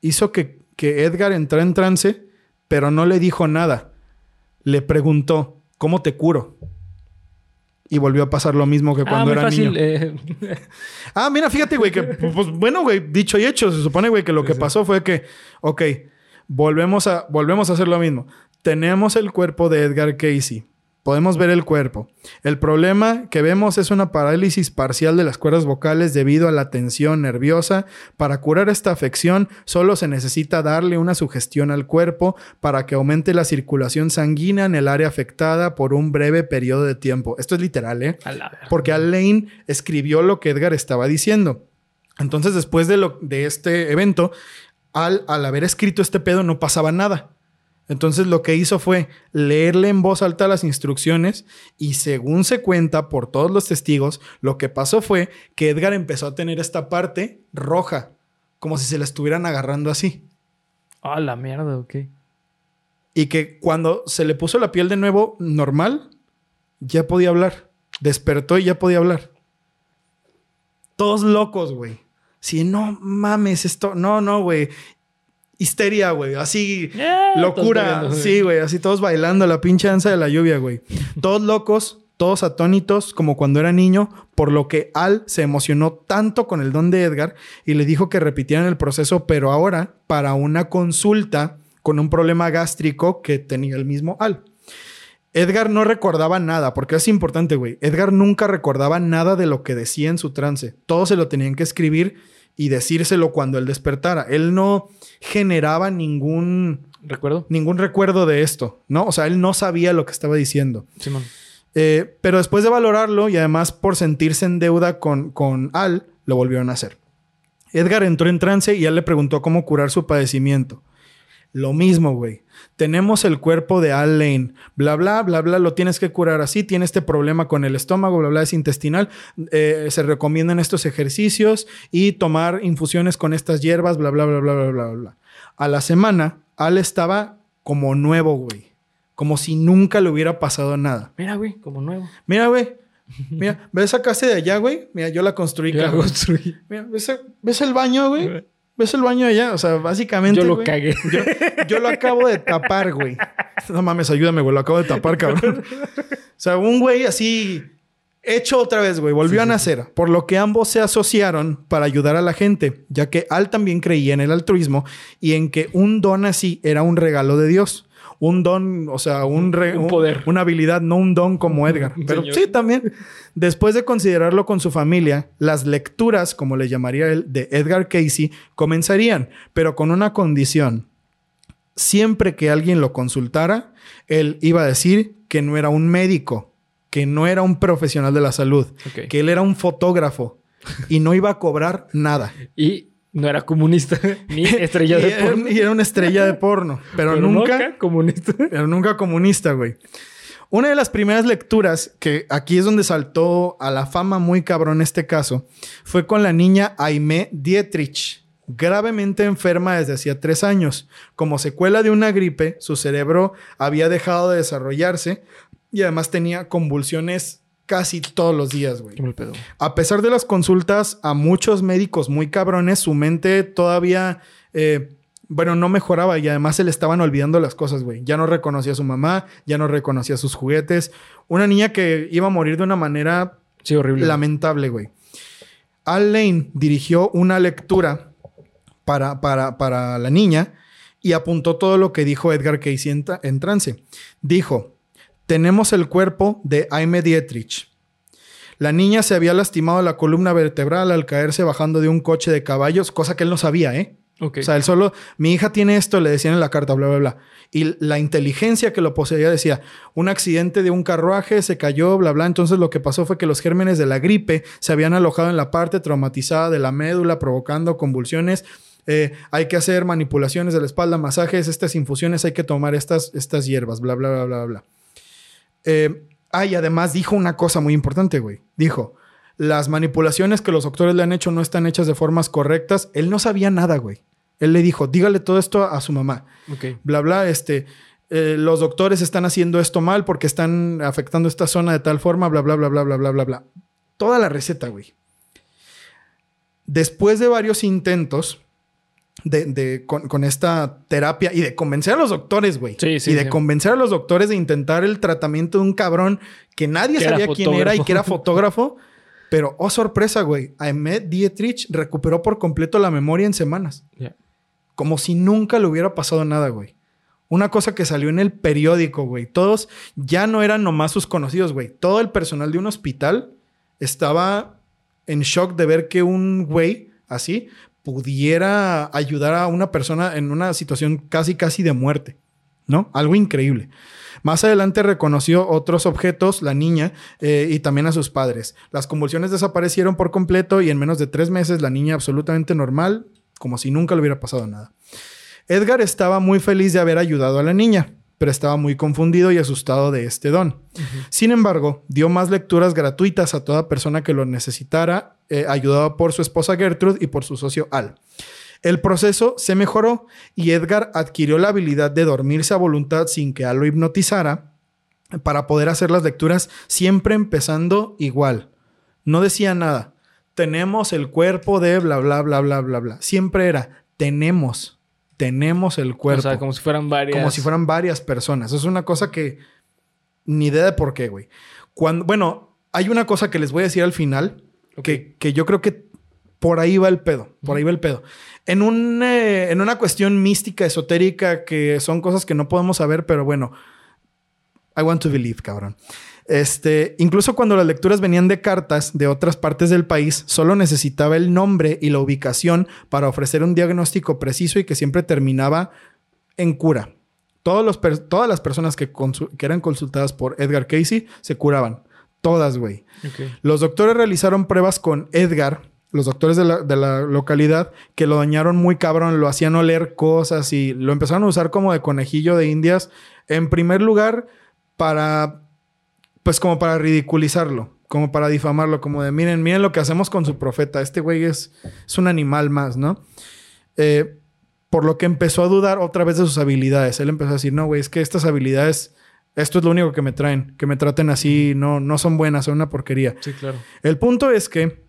hizo que, que Edgar entrara en trance, pero no le dijo nada. Le preguntó, ¿cómo te curo? Y volvió a pasar lo mismo que Ah, cuando muy era fácil. niño. eh, Ah, mira, fíjate, güey, que, pues bueno, güey, dicho y hecho, se supone, güey, que lo que pasó fue que, ok, volvemos a, volvemos a hacer lo mismo. Tenemos el cuerpo de Edgar Casey. Podemos ver el cuerpo. El problema que vemos es una parálisis parcial de las cuerdas vocales debido a la tensión nerviosa. Para curar esta afección, solo se necesita darle una sugestión al cuerpo para que aumente la circulación sanguínea en el área afectada por un breve periodo de tiempo. Esto es literal, ¿eh? Porque Al Lane escribió lo que Edgar estaba diciendo. Entonces, después de, lo, de este evento, Al, al haber escrito este pedo, no pasaba nada. Entonces, lo que hizo fue leerle en voz alta las instrucciones y según se cuenta por todos los testigos, lo que pasó fue que Edgar empezó a tener esta parte roja, como si se la estuvieran agarrando así. Ah, la mierda, ok. Y que cuando se le puso la piel de nuevo normal, ya podía hablar. Despertó y ya podía hablar. Todos locos, güey. Sí, no mames, esto. No, no, güey. Histeria, güey. Así. Locura. Sí, güey. Así todos bailando la pinche danza de la lluvia, güey. Todos locos, todos atónitos, como cuando era niño, por lo que Al se emocionó tanto con el don de Edgar y le dijo que repitieran el proceso, pero ahora para una consulta con un problema gástrico que tenía el mismo Al. Edgar no recordaba nada, porque es importante, güey. Edgar nunca recordaba nada de lo que decía en su trance. Todo se lo tenían que escribir y decírselo cuando él despertara. Él no generaba ningún, ¿Recuerdo? ningún recuerdo de esto, ¿no? O sea, él no sabía lo que estaba diciendo. Simón. Eh, pero después de valorarlo y además por sentirse en deuda con, con Al, lo volvieron a hacer. Edgar entró en trance y Al le preguntó cómo curar su padecimiento. Lo mismo, güey. Tenemos el cuerpo de Al Lane. Bla, bla, bla, bla. Lo tienes que curar así. Tiene este problema con el estómago, bla, bla, es intestinal. Eh, se recomiendan estos ejercicios y tomar infusiones con estas hierbas, bla, bla, bla, bla, bla, bla, bla. A la semana, Al estaba como nuevo, güey. Como si nunca le hubiera pasado nada. Mira, güey, como nuevo. Mira, güey. Mira, ¿ves esa casa de allá, güey? Mira, yo la construí, cabrón. construí. Mira, ¿ves, ¿ves el baño, güey? ¿Ves el baño allá? O sea, básicamente. Yo lo güey, cagué. Yo, yo lo acabo de tapar, güey. No mames, ayúdame, güey. Lo acabo de tapar, cabrón. O sea, un güey así hecho otra vez, güey. Volvió a nacer. Por lo que ambos se asociaron para ayudar a la gente, ya que Al también creía en el altruismo y en que un don así era un regalo de Dios. Un don, o sea, un, re- Un poder. Una habilidad, no un don como Edgar. Pero señor. sí, también. Después de considerarlo con su familia, las lecturas, como le llamaría él, de Edgar Casey, comenzarían, pero con una condición. Siempre que alguien lo consultara, él iba a decir que no era un médico, que no era un profesional de la salud, que él era un fotógrafo y no iba a cobrar nada. Y no era comunista ni estrella de era, porno. y era una estrella de porno, pero, nunca, nunca comunista. pero nunca comunista, güey. Una de las primeras lecturas, que aquí es donde saltó a la fama muy cabrón este caso, fue con la niña Aimee Dietrich, gravemente enferma desde hacía tres años. Como secuela de una gripe, su cerebro había dejado de desarrollarse y además tenía convulsiones casi todos los días, güey. A pesar de las consultas a muchos médicos muy cabrones, su mente todavía, eh, bueno, no mejoraba y además se le estaban olvidando las cosas, güey. Ya no reconocía a su mamá, ya no reconocía sus juguetes. Una niña que iba a morir de una manera Sí, horrible. lamentable, güey. Al Lane dirigió una lectura para, para, para la niña y apuntó todo lo que dijo Edgar Casey en, en trance. Dijo, tenemos el cuerpo de Aime Dietrich. La niña se había lastimado la columna vertebral al caerse bajando de un coche de caballos, cosa que él no sabía, ¿eh? Ok. O sea, él solo, mi hija tiene esto, le decían en la carta, bla, bla, bla. Y la inteligencia que lo poseía decía, un accidente de un carruaje, se cayó, bla, bla. Entonces lo que pasó fue que los gérmenes de la gripe se habían alojado en la parte traumatizada de la médula, provocando convulsiones. Eh, hay que hacer manipulaciones de la espalda, masajes, estas infusiones, hay que tomar estas, estas hierbas, bla, bla, bla, bla, bla. Eh, ah, y además dijo una cosa muy importante, güey. Dijo, las manipulaciones que los doctores le han hecho no están hechas de formas correctas. Él no sabía nada, güey. Él le dijo, dígale todo esto a, a su mamá. ok. Bla, bla, este... eh, los doctores están haciendo esto mal porque están afectando esta zona de tal forma, bla, bla, bla, bla, bla, bla, bla, bla. Toda la receta, güey. Después de varios intentos de, de- con, con esta terapia y de convencer a los doctores, güey. Sí, sí, y de sí. convencer a los doctores de intentar el tratamiento de un cabrón que nadie Que sabía quién era y que era fotógrafo. Pero, oh sorpresa, güey. Ahmed Dietrich recuperó por completo la memoria en semanas. Como si nunca le hubiera pasado nada, güey. Una cosa que salió en el periódico, güey. Todos ya no eran nomás sus conocidos, güey. Todo el personal de un hospital estaba en shock de ver que un güey así pudiera ayudar a una persona en una situación casi, casi de muerte. ¿No? Algo increíble. Más adelante reconoció otros objetos, la niña, eh, y también a sus padres. Las convulsiones desaparecieron por completo y en menos de tres meses la niña absolutamente normal, como si nunca le hubiera pasado nada. Edgar estaba muy feliz de haber ayudado a la niña, pero estaba muy confundido y asustado de este don. Sin embargo, dio más lecturas gratuitas a toda persona que lo necesitara, eh, ayudado por su esposa Gertrude y por su socio Al. El proceso se mejoró y Edgar adquirió la habilidad de dormirse a voluntad sin que Al lo hipnotizara para poder hacer las lecturas siempre empezando igual. No decía nada. Tenemos el cuerpo de bla, bla, bla, bla, bla, bla. Siempre era, tenemos, tenemos el cuerpo. O sea, como si fueran varias. Como si fueran varias personas. Es una cosa que ni idea de por qué, güey. Cuando, bueno, hay una cosa que les voy a decir al final Que, que yo creo que por ahí va el pedo. Por ahí va el pedo. En, un, eh, en una cuestión mística, esotérica, que son cosas que no podemos saber, pero bueno, I want to believe, cabrón. Este, incluso cuando las lecturas venían de cartas de otras partes del país, solo necesitaba el nombre y la ubicación para ofrecer un diagnóstico preciso y que siempre terminaba en cura. Todos los todas las personas que, que eran consultadas por Edgar Casey se curaban. Todas, güey. Los doctores realizaron pruebas con Edgar, los doctores de la, de la localidad, que lo dañaron muy cabrón, lo hacían oler cosas y lo empezaron a usar como de conejillo de indias. En primer lugar, para, pues como para ridiculizarlo, como para difamarlo, como de, miren, miren lo que hacemos con su profeta, este güey es, es un animal más, ¿no? Eh, por lo que empezó a dudar otra vez de sus habilidades. Él empezó a decir, no, güey, es que estas habilidades, esto es lo único que me traen, que me traten así, no, no son buenas, son una porquería. Sí, claro. El punto es que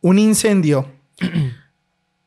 un incendio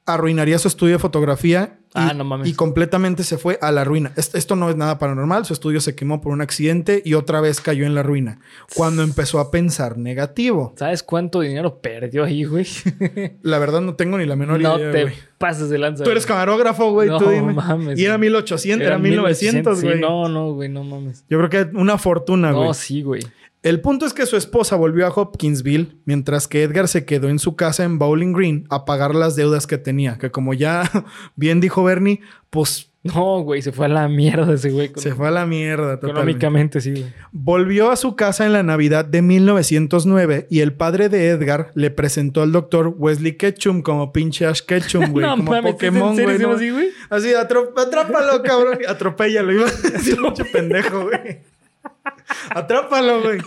arruinaría su estudio de fotografía y, Ah, no mames. y completamente se fue a la ruina. Es- Esto no es nada paranormal, su estudio se quemó por un accidente y otra vez cayó en la ruina. Cuando empezó a pensar negativo. ¿Sabes cuánto dinero perdió ahí, güey? La verdad no tengo ni la menor no idea, te güey. pases de lanza. Tú eres camarógrafo, güey, No tú dime. mames, y era güey. 1800, era, 1900, sí, güey. no, no, güey, no mames. Yo creo que una fortuna, güey. No, sí, güey. El punto es que su esposa volvió a Hopkinsville, mientras que Edgar se quedó en su casa en Bowling Green a pagar las deudas que tenía, que como ya bien dijo Bernie, pues No, güey, se fue a la mierda ese güey. se fue a la mierda totalmente. Económicamente, sí, güey. Volvió a su casa en la Navidad de 1909 y el padre de Edgar le presentó al doctor Wesley Ketchum como pinche Ash Ketchum, güey, no como mames, Pokémon, ¿en serio güey. ¿no? así, güey? Así, atrápalo, cabrón. Atropéllalo. Iba a decir mucho pendejo, güey. Atrápalo, güey.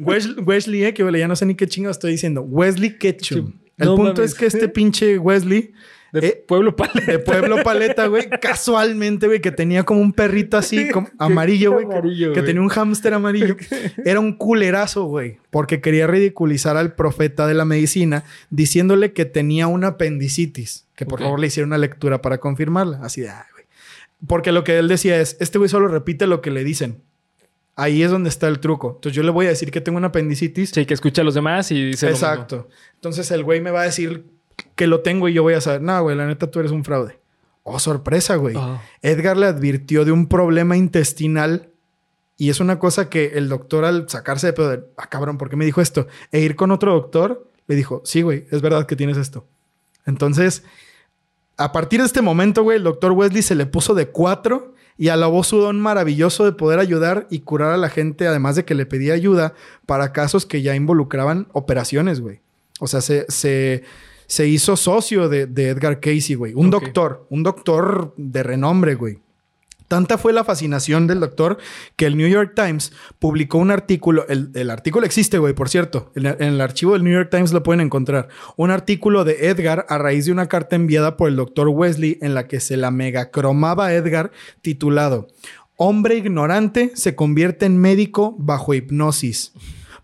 Wes- Wesley, eh, que güey, ya no sé ni qué chingo estoy diciendo. Wesley Ketchum. El No punto mames. es que este pinche Wesley De eh, Pueblo Paleta. de Pueblo Paleta, güey, casualmente, güey, que tenía como un perrito así, como amarillo, güey, que- tenía un hámster amarillo. Era un culerazo, güey, porque quería ridiculizar al profeta de la medicina diciéndole que tenía una apendicitis, que por Ok. favor le hiciera una lectura para confirmarla. Así de, ah, güey. Porque lo que él decía es, este güey solo repite lo que le dicen. Ahí es donde está el truco. Entonces yo le voy a decir que tengo una apendicitis Sí, que escucha a los demás y dice lo mismo. Exacto. Entonces el güey me va a decir que lo tengo y yo voy a saber, no, güey, la neta tú eres un fraude. Oh, sorpresa, güey. Ah. Edgar le advirtió de un problema intestinal y es una cosa que el doctor al sacarse de pedo de, ah, cabrón, ¿por qué me dijo esto? E ir con otro doctor, le dijo, sí, güey, es verdad que tienes esto. Entonces, a partir de este momento, güey, el doctor Wesley se le puso de cuatro y alabó su don maravilloso de poder ayudar y curar a la gente, además de que le pedía ayuda para casos que ya involucraban operaciones, güey. O sea, se, se, se hizo socio de, de Edgar Casey, güey. Un doctor, un doctor de renombre, güey. Tanta fue la fascinación del doctor que el New York Times publicó un artículo. El, artículo existe, güey, por cierto. En, en el archivo del New York Times lo pueden encontrar. Un artículo de Edgar a raíz de una carta enviada por el doctor Wesley en la que se la megacromaba a Edgar, titulado Hombre ignorante se convierte en médico bajo hipnosis.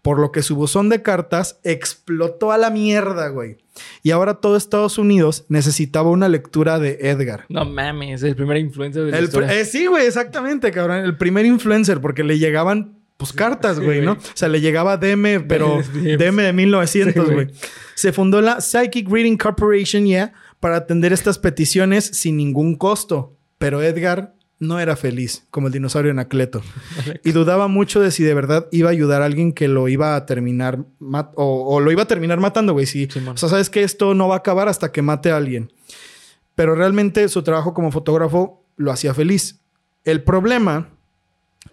Por lo que su buzón de cartas explotó a la mierda, güey. Y ahora todo Estados Unidos necesitaba una lectura de Edgar. No mames, el primer influencer de la El historia. eh, sí, güey, exactamente, cabrón. El primer influencer, porque le llegaban, pues, cartas, Sí, güey, ¿no? O sea, le llegaba DM, pero. DM de 1900, Sí, güey. güey. Se fundó la Psychic Reading Corporation, ya, para atender estas peticiones sin ningún costo. Pero Edgar no era feliz, como el dinosaurio Anacleto. y dudaba mucho de si de verdad iba a ayudar a alguien que lo iba a terminar mat- o, o lo iba a terminar matando, güey. Si, Simón. o sea, sabes que esto no va a acabar hasta que mate a alguien. Pero realmente su trabajo como fotógrafo lo hacía feliz. El problema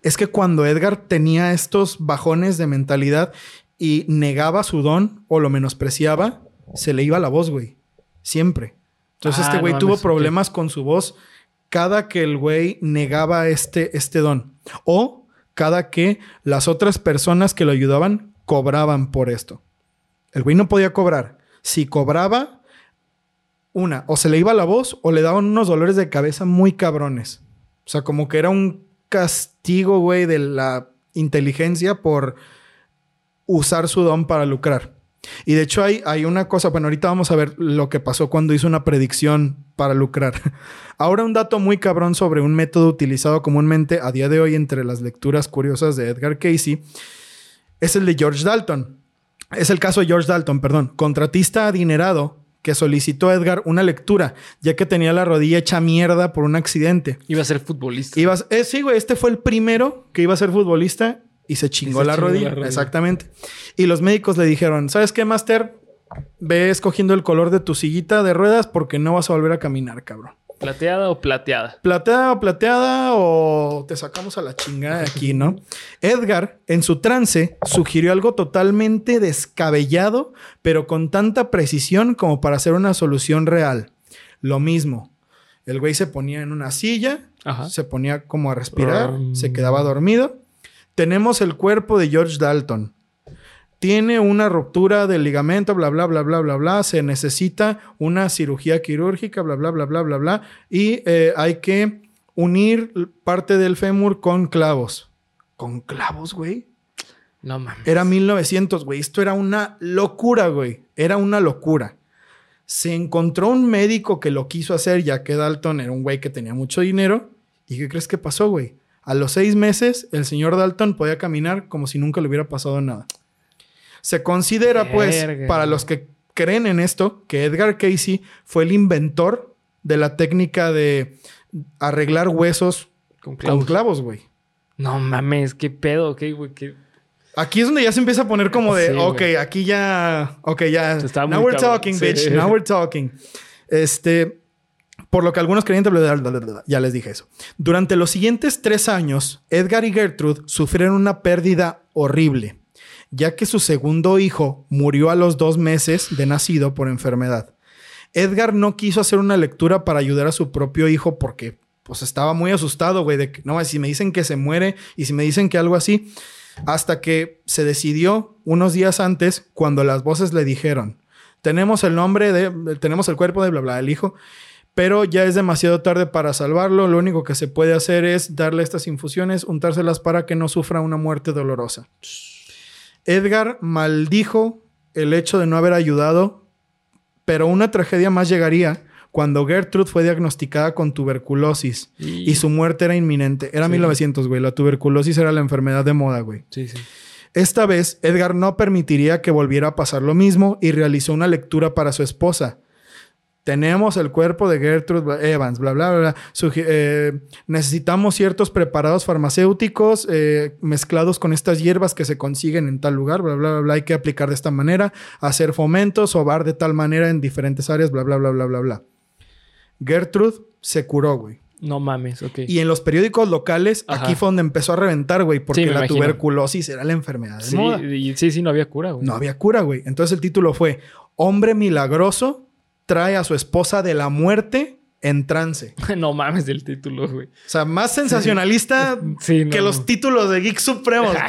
es que cuando Edgar tenía estos bajones de mentalidad y negaba su don o lo menospreciaba, se le iba la voz, güey. Siempre. Entonces Ah, este güey no tuvo problemas con su voz cada que el güey negaba este, este don. O cada que las otras personas que lo ayudaban cobraban por esto. El güey no podía cobrar. Si cobraba, una, o se le iba la voz o le daban unos dolores de cabeza muy cabrones. O sea, como que era un castigo, güey, de la inteligencia por usar su don para lucrar. Y de hecho hay, hay una cosa, bueno, ahorita vamos a ver lo que pasó cuando hizo una predicción para lucrar. Ahora un dato muy cabrón sobre un método utilizado comúnmente a día de hoy entre las lecturas curiosas de Edgar Casey es el de George Dalton. Es el caso de George Dalton, perdón, contratista adinerado que solicitó a Edgar una lectura, ya que tenía la rodilla hecha mierda por un accidente. Iba a ser futbolista. Ibas, eh, sí, güey, este fue el primero que iba a ser futbolista y se chingó, se la, chingó la rodilla. rodilla. Exactamente. Y los médicos le dijeron, ¿sabes qué, Master? Ve escogiendo el color de tu sillita de ruedas porque no vas a volver a caminar, cabrón. ¿Plateada o plateada? Plateada o plateada o te sacamos a la chingada de aquí, ¿no? Edgar, en su trance, sugirió algo totalmente descabellado, pero con tanta precisión como para hacer una solución real. Lo mismo. El güey se ponía en una silla, Ajá. se ponía como a respirar, Um. se quedaba dormido. Tenemos el cuerpo de George Dalton. Tiene una ruptura del ligamento, bla, bla, bla, bla, bla, bla. Se necesita una cirugía quirúrgica, bla, bla, bla, bla, bla, bla. Y eh, hay que unir parte del fémur con clavos. ¿Con clavos, güey? No mames. Era 1900, güey. Esto era una locura, güey. Era una locura. Se encontró un médico que lo quiso hacer, ya que Dalton era un güey que tenía mucho dinero. ¿Y qué crees que pasó, güey? A los seis meses, el señor Dalton podía caminar como si nunca le hubiera pasado nada. Se considera, pues, para los que creen en esto, que Edgar Casey fue el inventor de la técnica de arreglar huesos Con clavos. güey. No mames, qué pedo, qué, güey, qué. Aquí es donde ya se empieza a poner como de, Sí, ok, aquí ya, ok, ya. Now we're cabrón. talking, Sí. bitch. Now we're talking. Este, por lo que algunos creyentes, ya les dije eso. Durante los siguientes tres años, Edgar y Gertrude sufrieron una pérdida horrible, ya que su segundo hijo murió a los dos meses de nacido por enfermedad. Edgar no quiso hacer una lectura para ayudar a su propio hijo porque pues estaba muy asustado, güey, de que no, si me dicen que se muere y si me dicen que algo así, hasta que se decidió unos días antes cuando las voces le dijeron, tenemos el nombre de, tenemos el cuerpo de bla, bla, el hijo, pero ya es demasiado tarde para salvarlo, lo único que se puede hacer es darle estas infusiones, untárselas para que no sufra una muerte dolorosa. Edgar maldijo el hecho de no haber ayudado, pero una tragedia más llegaría cuando Gertrude fue diagnosticada con tuberculosis y su muerte era inminente. Era Sí. 1900, güey. La tuberculosis era la enfermedad de moda, güey. Sí, sí. Esta vez, Edgar no permitiría que volviera a pasar lo mismo y realizó una lectura para su esposa. Tenemos el cuerpo de Gertrude Evans, bla, bla, bla. bla. Sugi- eh, necesitamos ciertos preparados farmacéuticos eh, mezclados con estas hierbas que se consiguen en tal lugar, bla, bla, bla, bla. Hay que aplicar de esta manera, hacer fomentos, sobar de tal manera en diferentes áreas, bla, bla, bla, bla, bla, bla. Gertrude se curó, güey. No mames, ok. Y en los periódicos locales, Ajá. aquí fue donde empezó a reventar, güey, porque Sí, la imagino. tuberculosis era la enfermedad de sí, moda. y- sí, sí, no había cura, güey. No había cura, güey. Entonces el título fue Hombre milagroso trae a su esposa de la muerte en trance. no mames el título, güey. O sea, más sensacionalista Sí, no. que los títulos de Geek Supremos.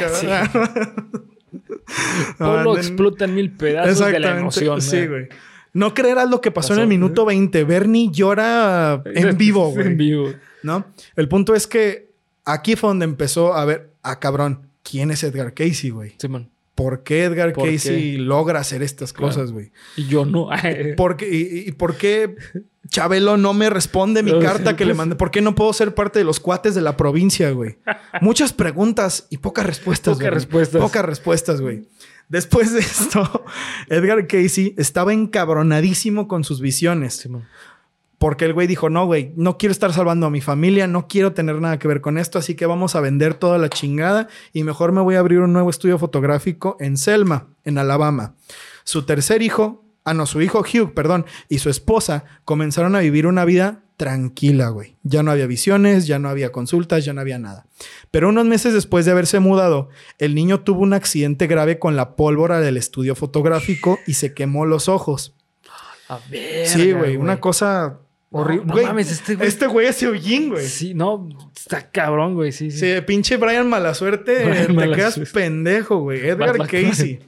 Ah, cabrón. Polo explota en mil pedazos de la emoción. Sí, ¿eh? güey. No creerás lo que pasó, en el minuto 20. Bernie llora en vivo, en güey. vivo. ¿No? El punto es que aquí fue donde empezó a ver, ah, cabrón, ¿quién es Edgar Casey, güey? Simón. Por qué Edgar ¿Por Casey logra hacer estas Claro. cosas, güey. Y yo no. ¿Por qué- y, y por qué Chabelo no me responde mi carta sí, que le pues. mandé? ¿Por qué no puedo ser parte de los cuates de la provincia, güey? Muchas preguntas y pocas respuestas. Pocas respuestas. Pocas respuestas, güey. Después de esto, Edgar Casey estaba encabronadísimo con sus visiones. Simón. Porque el güey dijo, no, güey, no quiero estar salvando a mi familia, no quiero tener nada que ver con esto, así que vamos a vender toda la chingada y mejor me voy a abrir un nuevo estudio fotográfico en Selma, en Alabama. Su tercer hijo, ah, no, su hijo Hugh, perdón, y su esposa comenzaron a vivir una vida tranquila, güey. Ya no había visiones, ya no había consultas, ya no había nada. Pero unos meses después de haberse mudado, el niño tuvo un accidente grave con la pólvora del estudio fotográfico y se quemó los ojos. A ver. sí, güey, una cosa horrible. no Güey, mames, este güey- Este güey es Eugene, güey. Sí. Sí, no, está cabrón, güey. Sí, sí. pinche Brian Malasuerte, Brian te Malasuerte. quedas pendejo, güey. Edgar Bad Casey.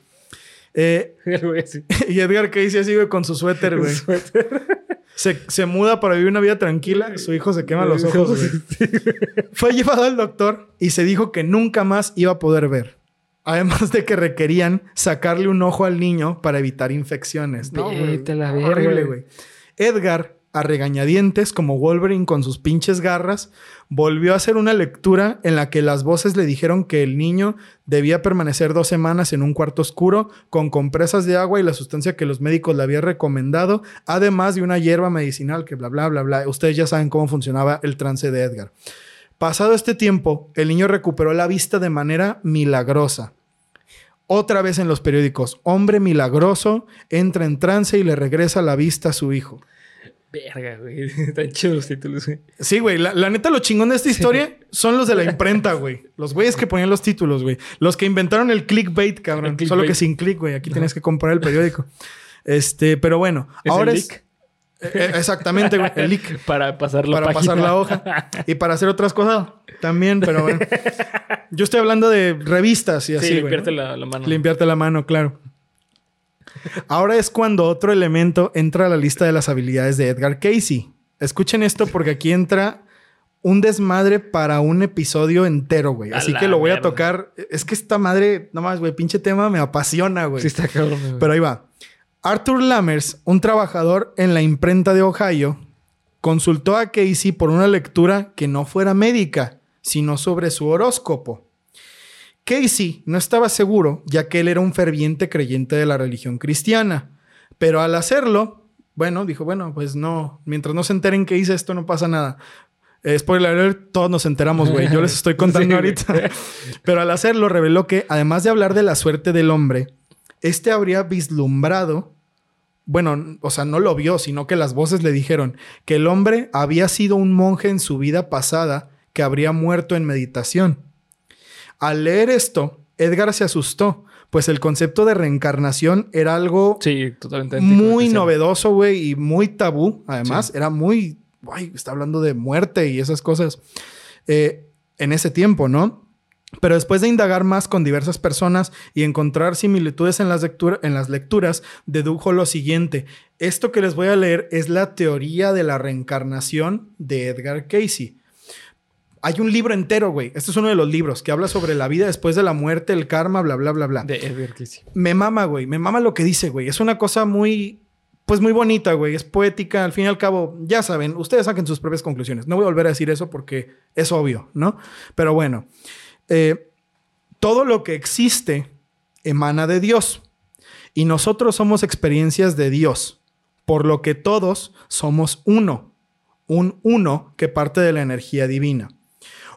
Eh, güey, sí. y Edgar Casey así, güey, con su suéter, güey. Se, se muda para vivir una vida tranquila. Su hijo se quema los ojos, güey. Fue llevado al doctor y se dijo que nunca más iba a poder ver. Además de que requerían sacarle un ojo al niño para evitar infecciones. No, güey. La Horrible, güey. Edgar, a regañadientes, como Wolverine con sus pinches garras, volvió a hacer una lectura en la que las voces le dijeron que el niño debía permanecer dos semanas en un cuarto oscuro con compresas de agua y la sustancia que los médicos le habían recomendado, además de una hierba medicinal que bla, bla, bla, bla. Ustedes ya saben cómo funcionaba el trance de Edgar. Pasado este tiempo, el niño recuperó la vista de manera milagrosa. Otra vez en los periódicos, hombre milagroso entra en trance y le regresa la vista a su hijo. Verga, güey. Están chidos los títulos, güey. Sí, güey. La, la neta, lo chingón de esta historia son los de la imprenta, güey. Los güeyes que ponían los títulos, güey. Los que inventaron el clickbait, cabrón. El clickbait. Solo que sin click, güey. Aquí tienes que comprar el periódico. Este, pero bueno. ¿Es ahora el es. leak? Eh, eh, exactamente, güey. El leak. Para pasar la para página. pasar la hoja. Y para hacer otras cosas también, pero bueno. Yo estoy hablando de revistas y así, sí, güey. limpiarte ¿no? la, la mano. Limpiarte la mano, claro. Ahora es cuando otro elemento entra a la lista de las habilidades de Edgar Casey. Escuchen esto porque aquí entra un desmadre para un episodio entero, güey. Así que lo voy a tocar. Es que esta madre, no más, güey, pinche tema me apasiona, güey. Sí, está cabrón, güey. Pero ahí va. Arthur Lammers, un trabajador en la imprenta de Ohio, consultó a Casey por una lectura que no fuera médica, sino sobre su horóscopo. Casey no estaba seguro, ya que él era un ferviente creyente de la religión cristiana. Pero al hacerlo, bueno, dijo, bueno, pues no, mientras no se enteren que hice esto, no pasa nada. Eh, spoiler alert, todos nos enteramos, güey. Yo les estoy contando Sí, ahorita. Pero al hacerlo, reveló que, además de hablar de la suerte del hombre, este habría vislumbrado, bueno, o sea, no lo vio, sino que las voces le dijeron que el hombre había sido un monje en su vida pasada que habría muerto en meditación. Al leer esto, Edgar se asustó, pues el concepto de reencarnación era algo Sí, totalmente. muy novedoso, güey, y muy tabú. Además, era muy, ay, está hablando de muerte y esas cosas eh, en ese tiempo, ¿no? Pero después de indagar más con diversas personas y encontrar similitudes en las, lectura- en las lecturas, dedujo lo siguiente. Esto que les voy a leer es la teoría de la reencarnación de Edgar Casey. Hay un libro entero, güey. Este es uno de los libros que habla sobre la vida después de la muerte, el karma, bla, bla, bla, bla De Edgar Casey. me mama, güey. Me mama lo que dice, güey. Es una cosa muy, pues muy bonita, güey. Es poética. Al fin y al cabo, ya saben, ustedes saquen sus propias conclusiones. No voy a volver a decir eso porque es obvio, ¿no? Pero bueno, eh, todo lo que existe emana de Dios. Y nosotros somos experiencias de Dios. Por lo que todos somos uno. Un uno que parte de la energía divina.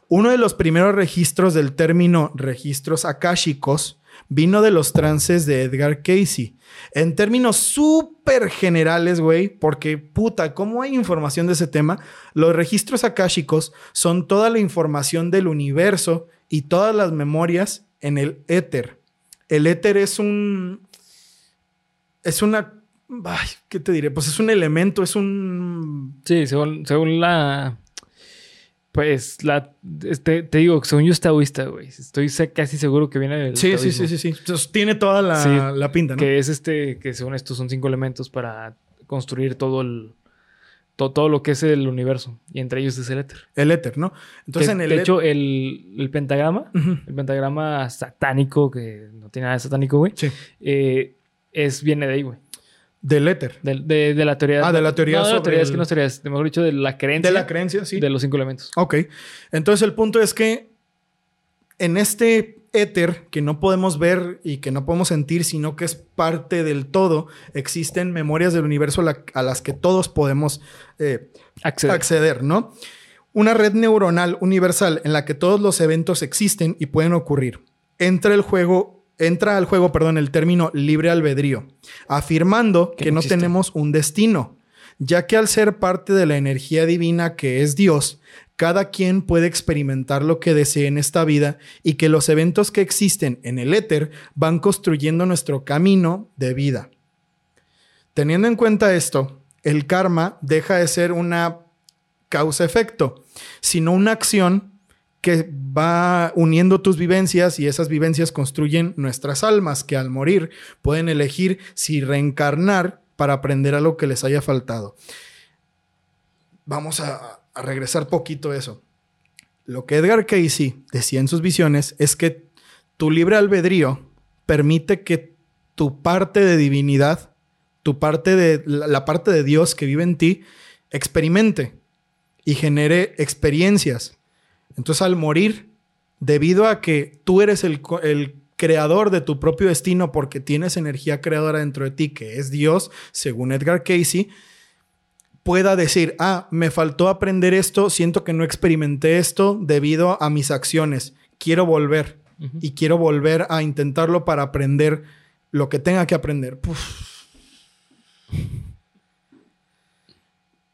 Uno de los primeros registros del término registros akáshicos vino de los trances de Edgar Casey. En términos súper generales, güey, porque puta, ¿cómo hay información de ese tema? Los registros akáshicos son toda la información del universo y todas las memorias en el éter. El éter es un... Es una... ¿Qué te diré? Pues es un elemento, es un... Sí, según, según la. Pues la. Este, te digo, según yo es taoísta, güey. Estoy casi seguro que viene del. Sí, sí, taoísmo. sí, sí, sí. Entonces, tiene toda la, Sí, la pinta, ¿no? Que es este. Que según esto son cinco elementos para construir todo el. to- todo lo que es el universo. Y entre ellos es el éter. El éter, ¿no? Entonces Que, en el de hecho, el, el pentagrama, el pentagrama satánico, que no tiene nada de satánico, güey, Sí. eh, es, viene de ahí, güey. Del éter. De, de- de la teoría. Ah, de la teoría No, de la teoría, es el- que no es teoría, es, mejor dicho, de la creencia. De la creencia, sí. De los cinco elementos. Ok. Entonces el punto es que en este éter que no podemos ver y que no podemos sentir, sino que es parte del todo, existen memorias del universo a las que todos podemos eh, Acceder. acceder, ¿no? Una red neuronal universal en la que todos los eventos existen y pueden ocurrir. Entra el juego, entra al juego, perdón, el término libre albedrío, afirmando Que que no tenemos un destino, ya que al ser parte de la energía divina que es Dios, cada quien puede experimentar lo que desee en esta vida y que los eventos que existen en el éter van construyendo nuestro camino de vida. Teniendo en cuenta esto, el karma deja de ser una causa-efecto, sino una acción que va uniendo tus vivencias y esas vivencias construyen nuestras almas que al morir pueden elegir si reencarnar para aprender a lo que les haya faltado. Vamos a, regresar poquito a eso. Lo que Edgar Casey decía en sus visiones es que tu libre albedrío permite que tu parte de divinidad, tu parte de la parte de Dios que vive en ti, experimente y genere experiencias. Entonces al morir, debido a que tú eres el, el creador de tu propio destino porque tienes energía creadora dentro de ti, que es Dios, según Edgar Casey, pueda decir, ah, me faltó aprender esto, siento que no experimenté esto debido a mis acciones, quiero volver Ujú. y quiero volver a intentarlo para aprender lo que tenga que aprender. Puf.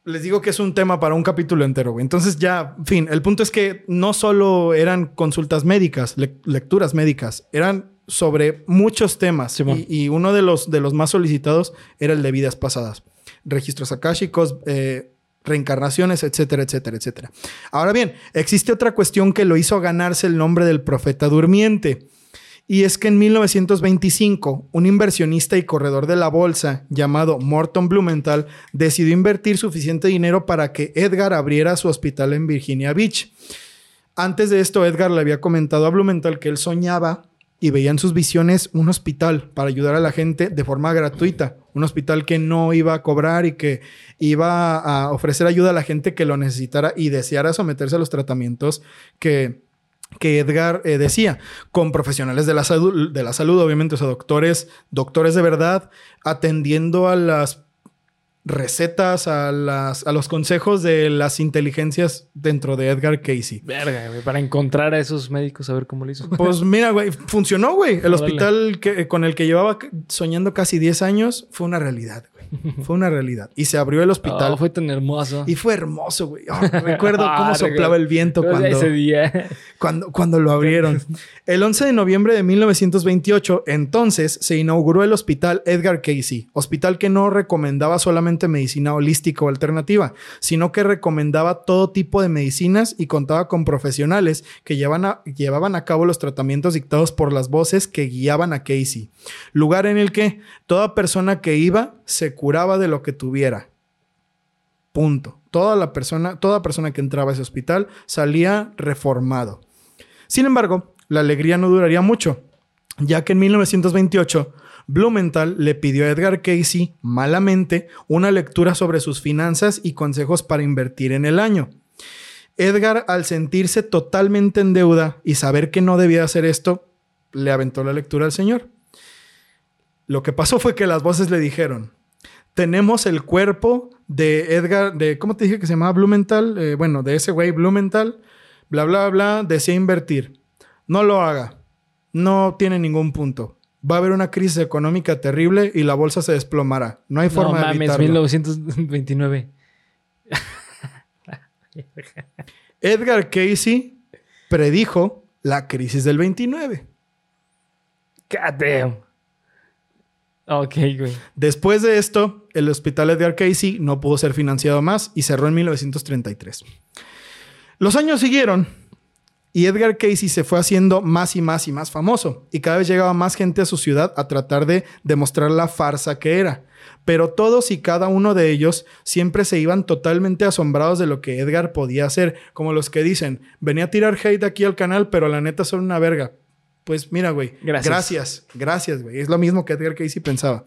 Les digo que es un tema para un capítulo entero, güey. Entonces ya, fin, el punto es que no solo eran consultas médicas, le- lecturas médicas, eran sobre muchos temas. Y, y uno de los, de los más solicitados era el de vidas pasadas. Registros akáshicos, eh, reencarnaciones, etcétera, etcétera, etcétera. Ahora bien, existe otra cuestión que lo hizo ganarse el nombre del profeta durmiente. Y es que en 1925, un inversionista y corredor de la bolsa llamado Morton Blumenthal decidió invertir suficiente dinero para que Edgar abriera su hospital en Virginia Beach. Antes de esto, Edgar le había comentado a Blumenthal que él soñaba y veía en sus visiones un hospital para ayudar a la gente de forma gratuita. Un hospital que no iba a cobrar y que iba a ofrecer ayuda a la gente que lo necesitara y deseara someterse a los tratamientos que, que Edgar eh, decía, con profesionales de la, salud, de la salud, obviamente, o sea, doctores, doctores de verdad, atendiendo a las recetas, a, las, a los consejos de las inteligencias dentro de Edgar Casey. Verga, güey. Para encontrar a esos médicos, a ver cómo lo hizo. Pues mira, güey, funcionó, güey. El hospital que, con el que llevaba soñando casi 10 años fue una realidad, güey. Fue una realidad. Y se abrió el hospital. Oh, fue tan hermoso. Y fue hermoso, güey. Oh, recuerdo Ah, cómo soplaba el viento cuando, Ese día. cuando, cuando lo abrieron. El 11 de noviembre de 1928, entonces, se inauguró el Hospital Edgar Casey, hospital que no recomendaba solamente medicina holística o alternativa, sino que recomendaba todo tipo de medicinas y contaba con profesionales que llevaban a, llevaban a cabo los tratamientos dictados por las voces que guiaban a Casey. Lugar en el que toda persona que iba se curaba de lo que tuviera. Punto. Toda la persona, toda persona que entraba a ese hospital salía reformado. Sin embargo, la alegría no duraría mucho, ya que en 1928 Blumenthal le pidió a Edgar Casey malamente una lectura sobre sus finanzas y consejos para invertir en el año. Edgar, al sentirse totalmente en deuda y saber que no debía hacer esto, le aventó la lectura al señor. Lo que pasó fue que las voces le dijeron, tenemos el cuerpo de Edgar, de, ¿cómo te dije que se llamaba Blumenthal? Eh, bueno, de ese güey Blumenthal, bla, bla, bla, desea invertir. No lo haga. No tiene ningún punto. Va a haber una crisis económica terrible y la bolsa se desplomará. No hay No forma de mames, evitarlo. 1929. Edgar Casey predijo la crisis del 29. God damn. Ok, güey. Después de esto, el hospital Edgar Casey no pudo ser financiado más y cerró en 1933. Los años siguieron Y Edgar Casey se fue haciendo más y más y más famoso. Y cada vez llegaba más gente a su ciudad a tratar de demostrar la farsa que era. Pero todos y cada uno de ellos siempre se iban totalmente asombrados de lo que Edgar podía hacer. Como los que dicen, venía a tirar hate aquí al canal, pero la neta son una verga. Pues mira, güey. Gracias. Gracias, güey. Es lo mismo que Edgar Casey pensaba.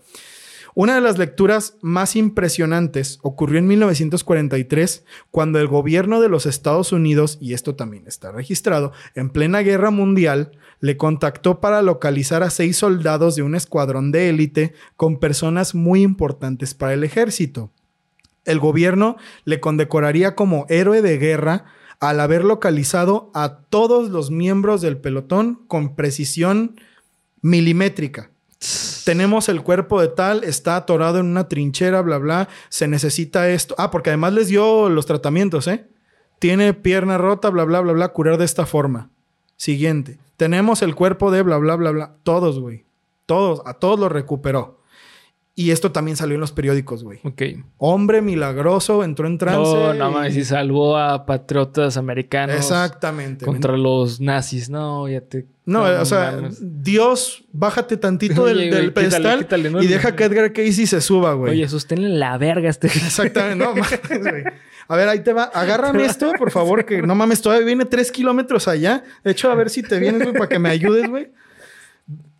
Una de las lecturas más impresionantes ocurrió en 1943, cuando el gobierno de los Estados Unidos, y esto también está registrado, en plena guerra mundial, le contactó para localizar a seis soldados de un escuadrón de élite con personas muy importantes para el ejército. El gobierno le condecoraría como héroe de guerra al haber localizado a todos los miembros del pelotón con precisión milimétrica. Tenemos el cuerpo de tal, está atorado en una trinchera, bla, bla, se necesita esto. Ah, porque además les dio los tratamientos, ¿eh? Tiene pierna rota, bla, bla, bla, bla, curar de esta forma. Siguiente. Tenemos el cuerpo de bla, bla, bla, bla. Todos, güey. Todos, a todos los recuperó. Y esto también salió en los periódicos, güey. Ok. Hombre milagroso, entró en trance. No, no mames, y salvó a patriotas americanos Exactamente. contra los nazis. No, ya te. No, o sea, mames. Dios, bájate tantito del, Oye, pedestal y deja que Edgar Casey se suba, güey. Oye, sosténle la verga este. Exactamente, no mames, güey. A ver, ahí te va. Agárrame esto, por favor, que no mames, todavía viene tres kilómetros allá. De hecho, a ver si te vienes, güey, para que me ayudes, güey.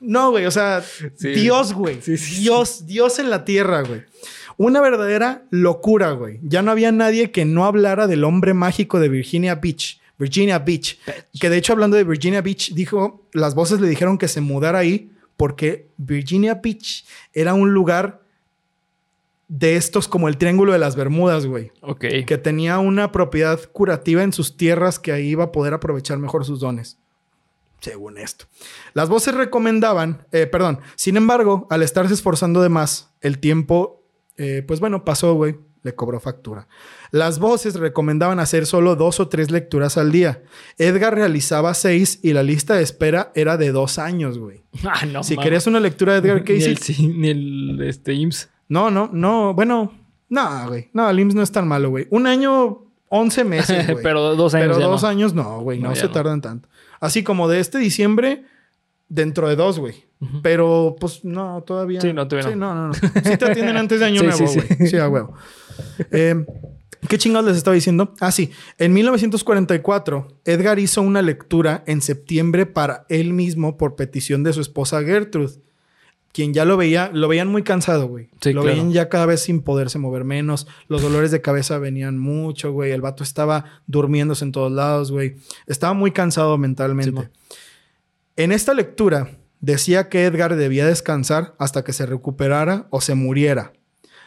No, güey, o sea, Sí. Dios, güey. Sí, sí, sí. Dios, Dios en la tierra, güey. Una verdadera locura, güey. Ya no había nadie que no hablara del hombre mágico de Virginia Beach. Virginia Beach. Que de hecho, hablando de Virginia Beach, dijo, las voces le dijeron que se mudara ahí porque Virginia Beach era un lugar de estos como el Triángulo de las Bermudas, güey. Ok. Que tenía una propiedad curativa en sus tierras que ahí iba a poder aprovechar mejor sus dones. Según esto. Las voces recomendaban, eh, perdón, sin embargo, al estarse esforzando de más, el tiempo, eh, pues bueno, pasó, güey, le cobró factura. Las voces recomendaban hacer solo dos o tres lecturas al día. Edgar realizaba seis y la lista de espera era de dos años, güey. Ah, no. si querías una lectura de Edgar Ni Casey, el, sí, ni el este, IMSS. no, no, no, bueno, no, güey. No, el IMSS no es tan malo, güey. Un año, 11 meses, güey. Pero dos años. Pero dos no. años no, güey. No, se no. tardan tanto. Así como de este diciembre, dentro de dos, güey. Pero, pues, no, todavía. Sí, no, todavía Sí, no. no, no, no. Sí te atienden antes de Año Sí, Nuevo, sí, güey. sí. Sí, a huevo. Eh, ¿Qué chingados les estaba diciendo? Ah, sí. En 1944, Edgar hizo una lectura en septiembre para él mismo por petición de su esposa Gertrude. Quien ya lo veía, lo veían muy cansado, güey. Sí, lo claro. veían ya cada vez sin poderse mover menos. Los dolores de cabeza venían mucho, güey. El vato estaba durmiéndose en todos lados, güey. Estaba muy cansado mentalmente. Sí, en esta lectura decía que Edgar debía descansar hasta que se recuperara o se muriera.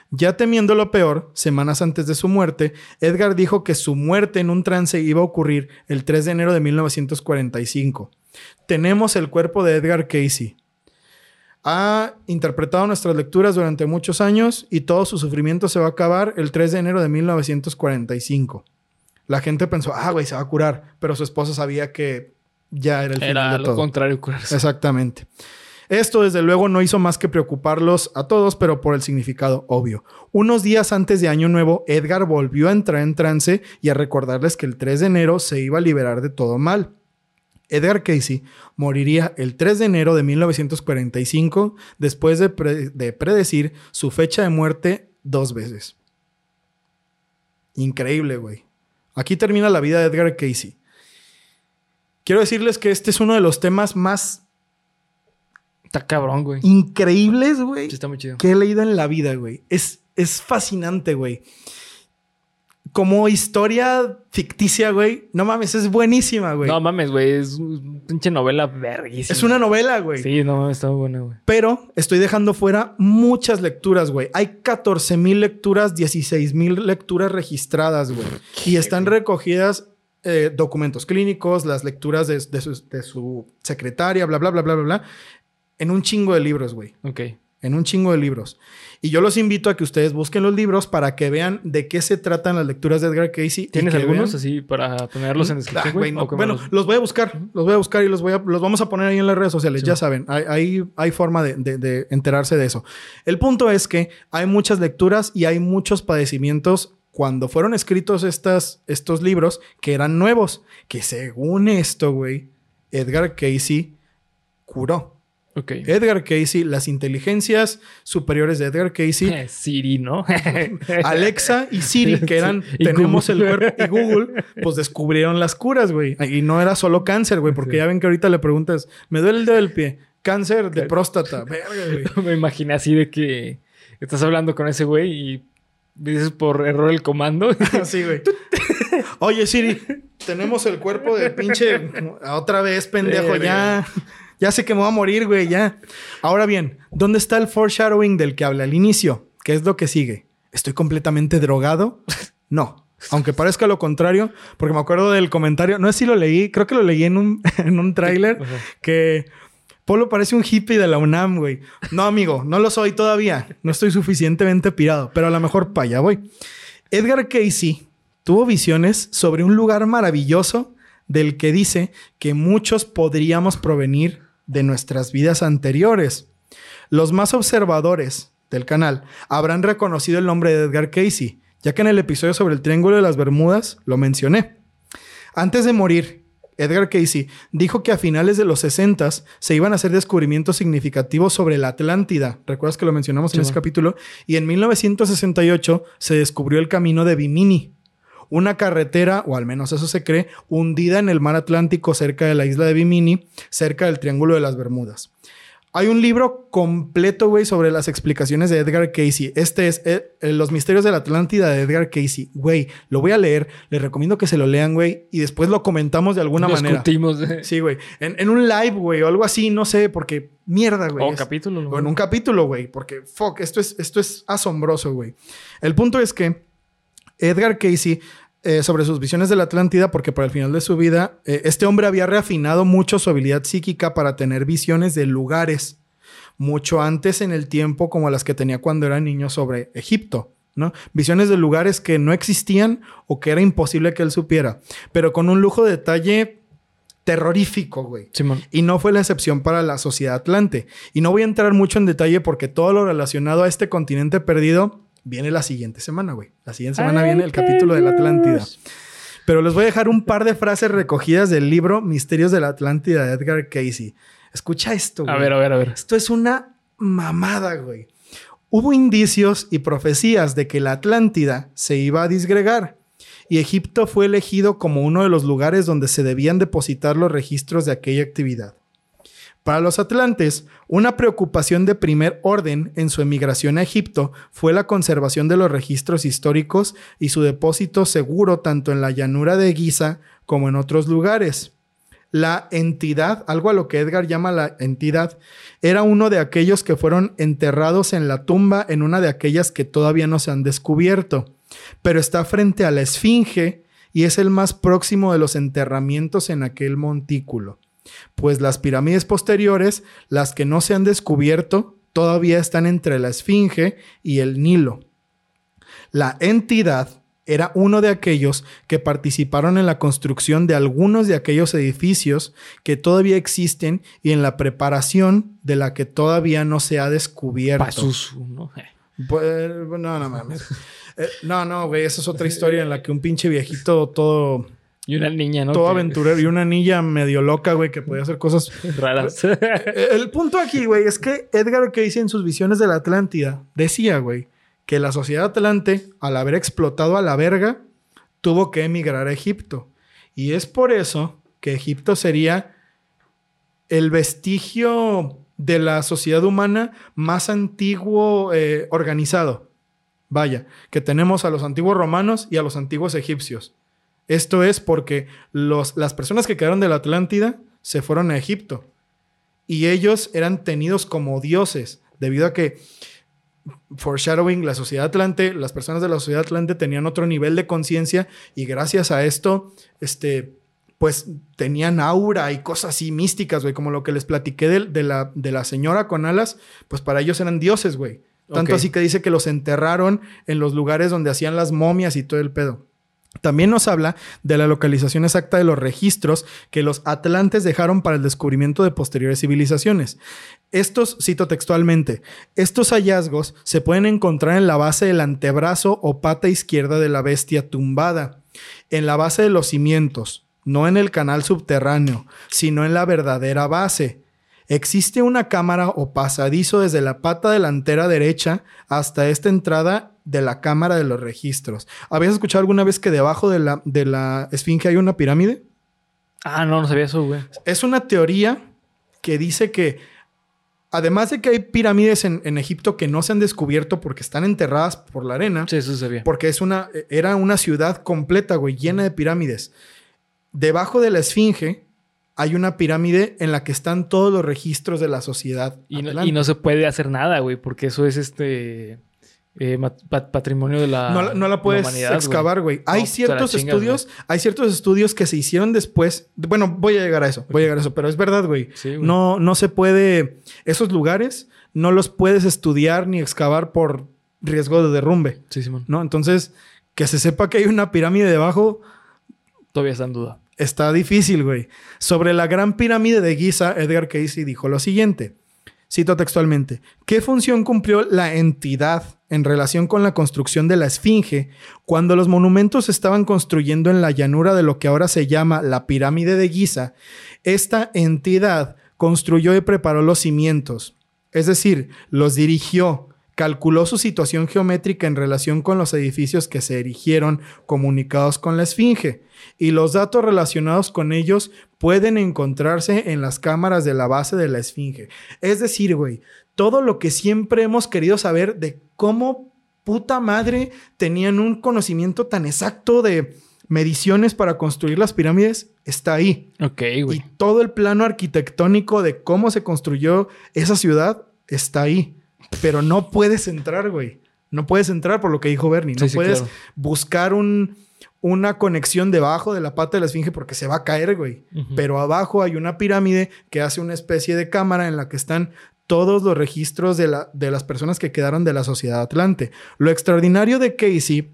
Ya temiendo lo peor, semanas antes de su muerte, Edgar dijo que su muerte en un trance iba a ocurrir el 3 de enero de 1945. Tenemos el cuerpo de Edgar Casey. Ha interpretado nuestras lecturas durante muchos años y todo su sufrimiento se va a acabar el 3 de enero de 1945. La gente pensó, ah, güey, se va a curar, pero su esposa sabía que ya era el final Era de lo todo. contrario, curarse. Exactamente. Esto desde luego no hizo más que preocuparlos a todos, pero por el significado obvio. Unos días antes de Año Nuevo, Edgar volvió a entrar en trance y a recordarles que el 3 de enero se iba a liberar de todo mal. Edgar Casey moriría el 3 de enero de 1945 después de, pre- de predecir su fecha de muerte dos veces. Increíble, güey. Aquí termina la vida de Edgar Casey. Quiero decirles que este es uno de los temas más Está cabrón, güey. increíbles, güey, Sí, está muy chido. que he leído en la vida, güey. Es, es fascinante, güey. Como historia ficticia, güey. No mames, es buenísima, güey. No mames, güey. Es una pinche novela verguísima. es una novela, güey. Sí, no mames, está buena, güey. Pero estoy dejando fuera muchas lecturas, güey. Hay 14 mil lecturas, 16 mil lecturas registradas, güey. Y están recogidas eh, documentos clínicos, las lecturas de, de su, de su secretaria, bla, bla, bla, bla, bla, bla. En un chingo de libros, güey. Ok. En un chingo de libros. Y yo los invito a que ustedes busquen los libros para que vean de qué se tratan las lecturas de Edgar Casey. ¿Tienes algunos vean- así para ponerlos en Ah, descripción, güey? no. ¿O cómo Bueno, los- los voy a buscar, los voy a buscar y los voy a, los vamos a poner ahí en las redes sociales, Sí. ya saben, hay, hay, hay forma de, de- de enterarse de eso. El punto es que hay muchas lecturas y hay muchos padecimientos cuando fueron escritos estas, estos libros que eran nuevos, que según esto, güey, Edgar Casey curó. Ok. Edgar Casey, las inteligencias superiores de Edgar Casey, Siri, ¿no? Alexa y Siri, que eran, Sí, tenemos el cuerpo, y Google, pues descubrieron las curas, güey. Y no era solo cáncer, güey, porque Sí. ya ven que ahorita le preguntas, me duele el dedo del pie, cáncer de próstata, verga, güey. Me imaginé así de que estás hablando con ese güey y dices por error el comando. Así, güey. Oye, Siri, tenemos el cuerpo de pinche. Otra vez, pendejo, ya. Ya sé que me voy a morir, güey, ya. Ahora bien, ¿dónde está el foreshadowing del que habla al inicio? ¿Qué es lo que sigue? ¿Estoy completamente drogado? No. Aunque parezca lo contrario, porque me acuerdo del comentario, no sé si lo leí, creo que lo leí en un, en un tráiler, que Polo parece un hippie de la UNAM, güey. No, amigo, no lo soy todavía. No estoy suficientemente pirado, pero a lo mejor para allá voy. Edgar Casey tuvo visiones sobre un lugar maravilloso del que dice que muchos podríamos provenir de nuestras vidas anteriores. Los más observadores del canal habrán reconocido el nombre de Edgar Casey, ya que en el episodio sobre el Triángulo de las Bermudas lo mencioné. Antes de morir, Edgar Casey dijo que a finales de los 60 se iban a hacer descubrimientos significativos sobre la Atlántida. ¿Recuerdas que lo mencionamos en Sí, ese bueno. capítulo? Y en 1968 se descubrió el camino de Bimini, una carretera, o al menos eso se cree, hundida en el mar Atlántico cerca de la isla de Bimini, cerca del Triángulo de las Bermudas. Hay un libro completo, güey, sobre las explicaciones de Edgar Casey. Este es eh, eh, Los misterios de la Atlántida de Edgar Casey. Güey, lo voy a leer. Les recomiendo que se lo lean, güey. Y después lo comentamos de alguna manera. Discutimos. Sí, güey. En, en un live, güey, o algo así, no sé, porque mierda, güey. O Es- capítulo. o en un capítulo, güey, porque fuck, esto es, esto es asombroso, güey. El punto es que Edgar Casey, eh, sobre sus visiones de la Atlántida, porque para el final de su vida, eh, este hombre había reafinado mucho su habilidad psíquica para tener visiones de lugares, mucho antes en el tiempo como las que tenía cuando era niño sobre Egipto. ¿no? Visiones de lugares que no existían o que era imposible que él supiera, pero con un lujo de detalle terrorífico, güey. Simón. Y no fue la excepción para la sociedad atlante. Y no voy a entrar mucho en detalle porque todo lo relacionado a este continente perdido viene la siguiente semana, güey. La siguiente semana viene el capítulo de la Atlántida. Pero les voy a dejar un par de frases recogidas del libro Misterios de la Atlántida de Edgar Casey. Escucha esto, güey. A ver, a ver, a ver. Esto es una mamada, güey. Hubo indicios y profecías de que la Atlántida se iba a disgregar y Egipto fue elegido como uno de los lugares donde se debían depositar los registros de aquella actividad. Para los atlantes, una preocupación de primer orden en su emigración a Egipto fue la conservación de los registros históricos y su depósito seguro tanto en la llanura de Giza como en otros lugares. La entidad, algo a lo que Edgar llama la entidad, era uno de aquellos que fueron enterrados en la tumba en una de aquellas que todavía no se han descubierto, pero está frente a la esfinge y es el más próximo de los enterramientos en aquel montículo, pues las pirámides posteriores, las que no se han descubierto, todavía están entre la esfinge y el Nilo. La entidad era uno de aquellos que participaron en la construcción de algunos de aquellos edificios que todavía existen y en la preparación de la que todavía no se ha descubierto. ¿no? Pues, no, no mames. Eh, no, no, güey, esa es otra historia en la que un pinche viejito todo, Y una niña, ¿no? todo aventurero y una niña medio loca, güey, que podía hacer cosas Raras. eh, El punto aquí, güey, es que Edgar Casey en sus visiones de la Atlántida decía, güey, que la sociedad atlante, al haber explotado a la verga, tuvo que emigrar a Egipto. Y es por eso que Egipto sería el vestigio de la sociedad humana más antiguo eh, organizado. Vaya, que tenemos a los antiguos romanos y a los antiguos egipcios. Esto es porque los, las personas que quedaron de la Atlántida se fueron a Egipto y ellos eran tenidos como dioses debido a que foreshadowing la sociedad atlante, las personas de la sociedad atlante tenían otro nivel de conciencia y gracias a esto, este, pues tenían aura y cosas así místicas, güey, como lo que les platiqué de, de la, de la señora con alas, pues para ellos eran dioses, güey. Tanto así que dice que los enterraron en los lugares donde hacían las momias y todo el pedo. También nos habla de la localización exacta de los registros que los atlantes dejaron para el descubrimiento de posteriores civilizaciones. Estos, cito textualmente, estos hallazgos se pueden encontrar en la base del antebrazo o pata izquierda de la bestia tumbada, en la base de los cimientos, no en el canal subterráneo, sino en la verdadera base. Existe una cámara o pasadizo desde la pata delantera derecha hasta esta entrada de la cámara de los registros. ¿Habías escuchado alguna vez que debajo de la, de la esfinge hay una pirámide? Ah, no, no sabía eso, güey. Es una teoría que dice que, además de que hay pirámides en, en Egipto que no se han descubierto porque están enterradas por la arena, Sí, eso sabía. porque es una, era una ciudad completa, güey, llena de pirámides. Debajo de la esfinge hay una pirámide en la que están todos los registros de la sociedad. Y no, y no se puede hacer nada, güey, porque eso es este eh, patrimonio de la, no, la- no la puedes humanidad, excavar, güey. Hay No, ciertos chingas, estudios, hay ciertos estudios que se hicieron después. Bueno, voy a llegar a eso, voy a llegar a eso, pero es verdad, güey. Sí, güey. no, no se puede, esos lugares no los puedes estudiar ni excavar por riesgo de derrumbe, Sí, Simón. ¿no? Entonces, que se sepa que hay una pirámide debajo Todavía está en duda. está difícil, güey. Sobre la gran pirámide de Giza, Edgar Casey dijo lo siguiente. Cito textualmente. ¿Qué función cumplió la entidad en relación con la construcción de la Esfinge cuando los monumentos estaban construyendo en la llanura de lo que ahora se llama la pirámide de Giza? Esta entidad construyó y preparó los cimientos, es decir, los dirigió, calculó su situación geométrica en relación con los edificios que se erigieron comunicados con la Esfinge, y los datos relacionados con ellos pueden encontrarse en las cámaras de la base de la Esfinge. Es decir, güey, todo lo que siempre hemos querido saber de cómo puta madre tenían un conocimiento tan exacto de mediciones para construir las pirámides está ahí. Ok, Y güey. todo el plano arquitectónico de cómo se construyó esa ciudad está ahí. Pero no puedes entrar, güey. No puedes entrar por lo que dijo Bernie. No Sí, sí, puedes claro. buscar un, una conexión debajo de la pata de la esfinge porque se va a caer, güey. Pero abajo hay una pirámide que hace una especie de cámara en la que están todos los registros de, la, de las personas que quedaron de la sociedad atlante. Lo extraordinario de Casey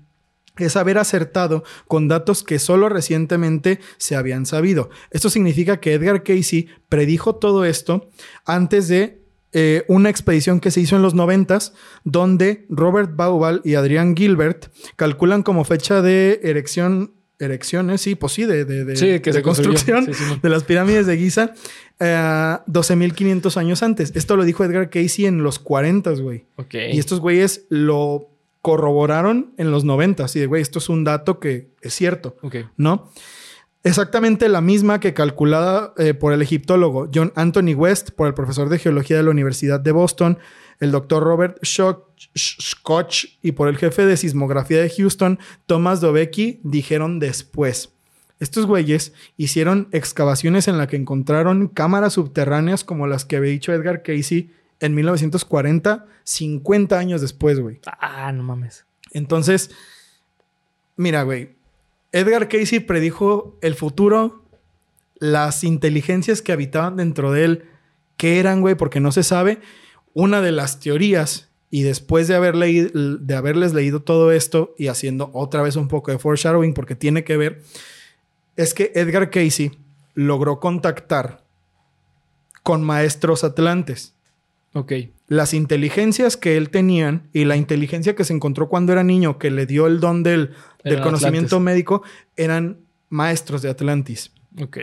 es haber acertado con datos que solo recientemente se habían sabido. Esto significa que Edgar Casey predijo todo esto antes de eh, una expedición que se hizo en los noventas, donde Robert Baubal y Adrián Gilbert calculan como fecha de erección, erecciones, sí, pues sí, de, de, de- Sí, que de construcción Sí, de las pirámides de Giza, eh, 12.500 años antes. Esto lo dijo Edgar Casey en los 40, güey. Y estos güeyes lo corroboraron en los 90. Así de, güey, esto es un dato que es cierto, Ok. ¿no? Exactamente la misma que calculada eh, por el egiptólogo John Anthony West, por el profesor de geología de la Universidad de Boston, el doctor Robert Scotch y por el jefe de sismografía de Houston, Thomas Dobecki, dijeron después. Estos güeyes hicieron excavaciones en las que encontraron cámaras subterráneas como las que había dicho Edgar Casey en 1940, 50 años después, güey. Ah, no mames. Entonces, mira, güey. Edgar Casey predijo el futuro, las inteligencias que habitaban dentro de él, qué eran, güey, porque no se sabe. Una de las teorías, y después de, haber leído, de haberles leído todo esto y haciendo otra vez un poco de foreshadowing, porque tiene que ver, es que Edgar Casey logró contactar con maestros atlantes Ok. Las inteligencias que él tenían y la inteligencia que se encontró cuando era niño, que le dio el don del, del conocimiento médico, eran maestros de Atlantis. Ok.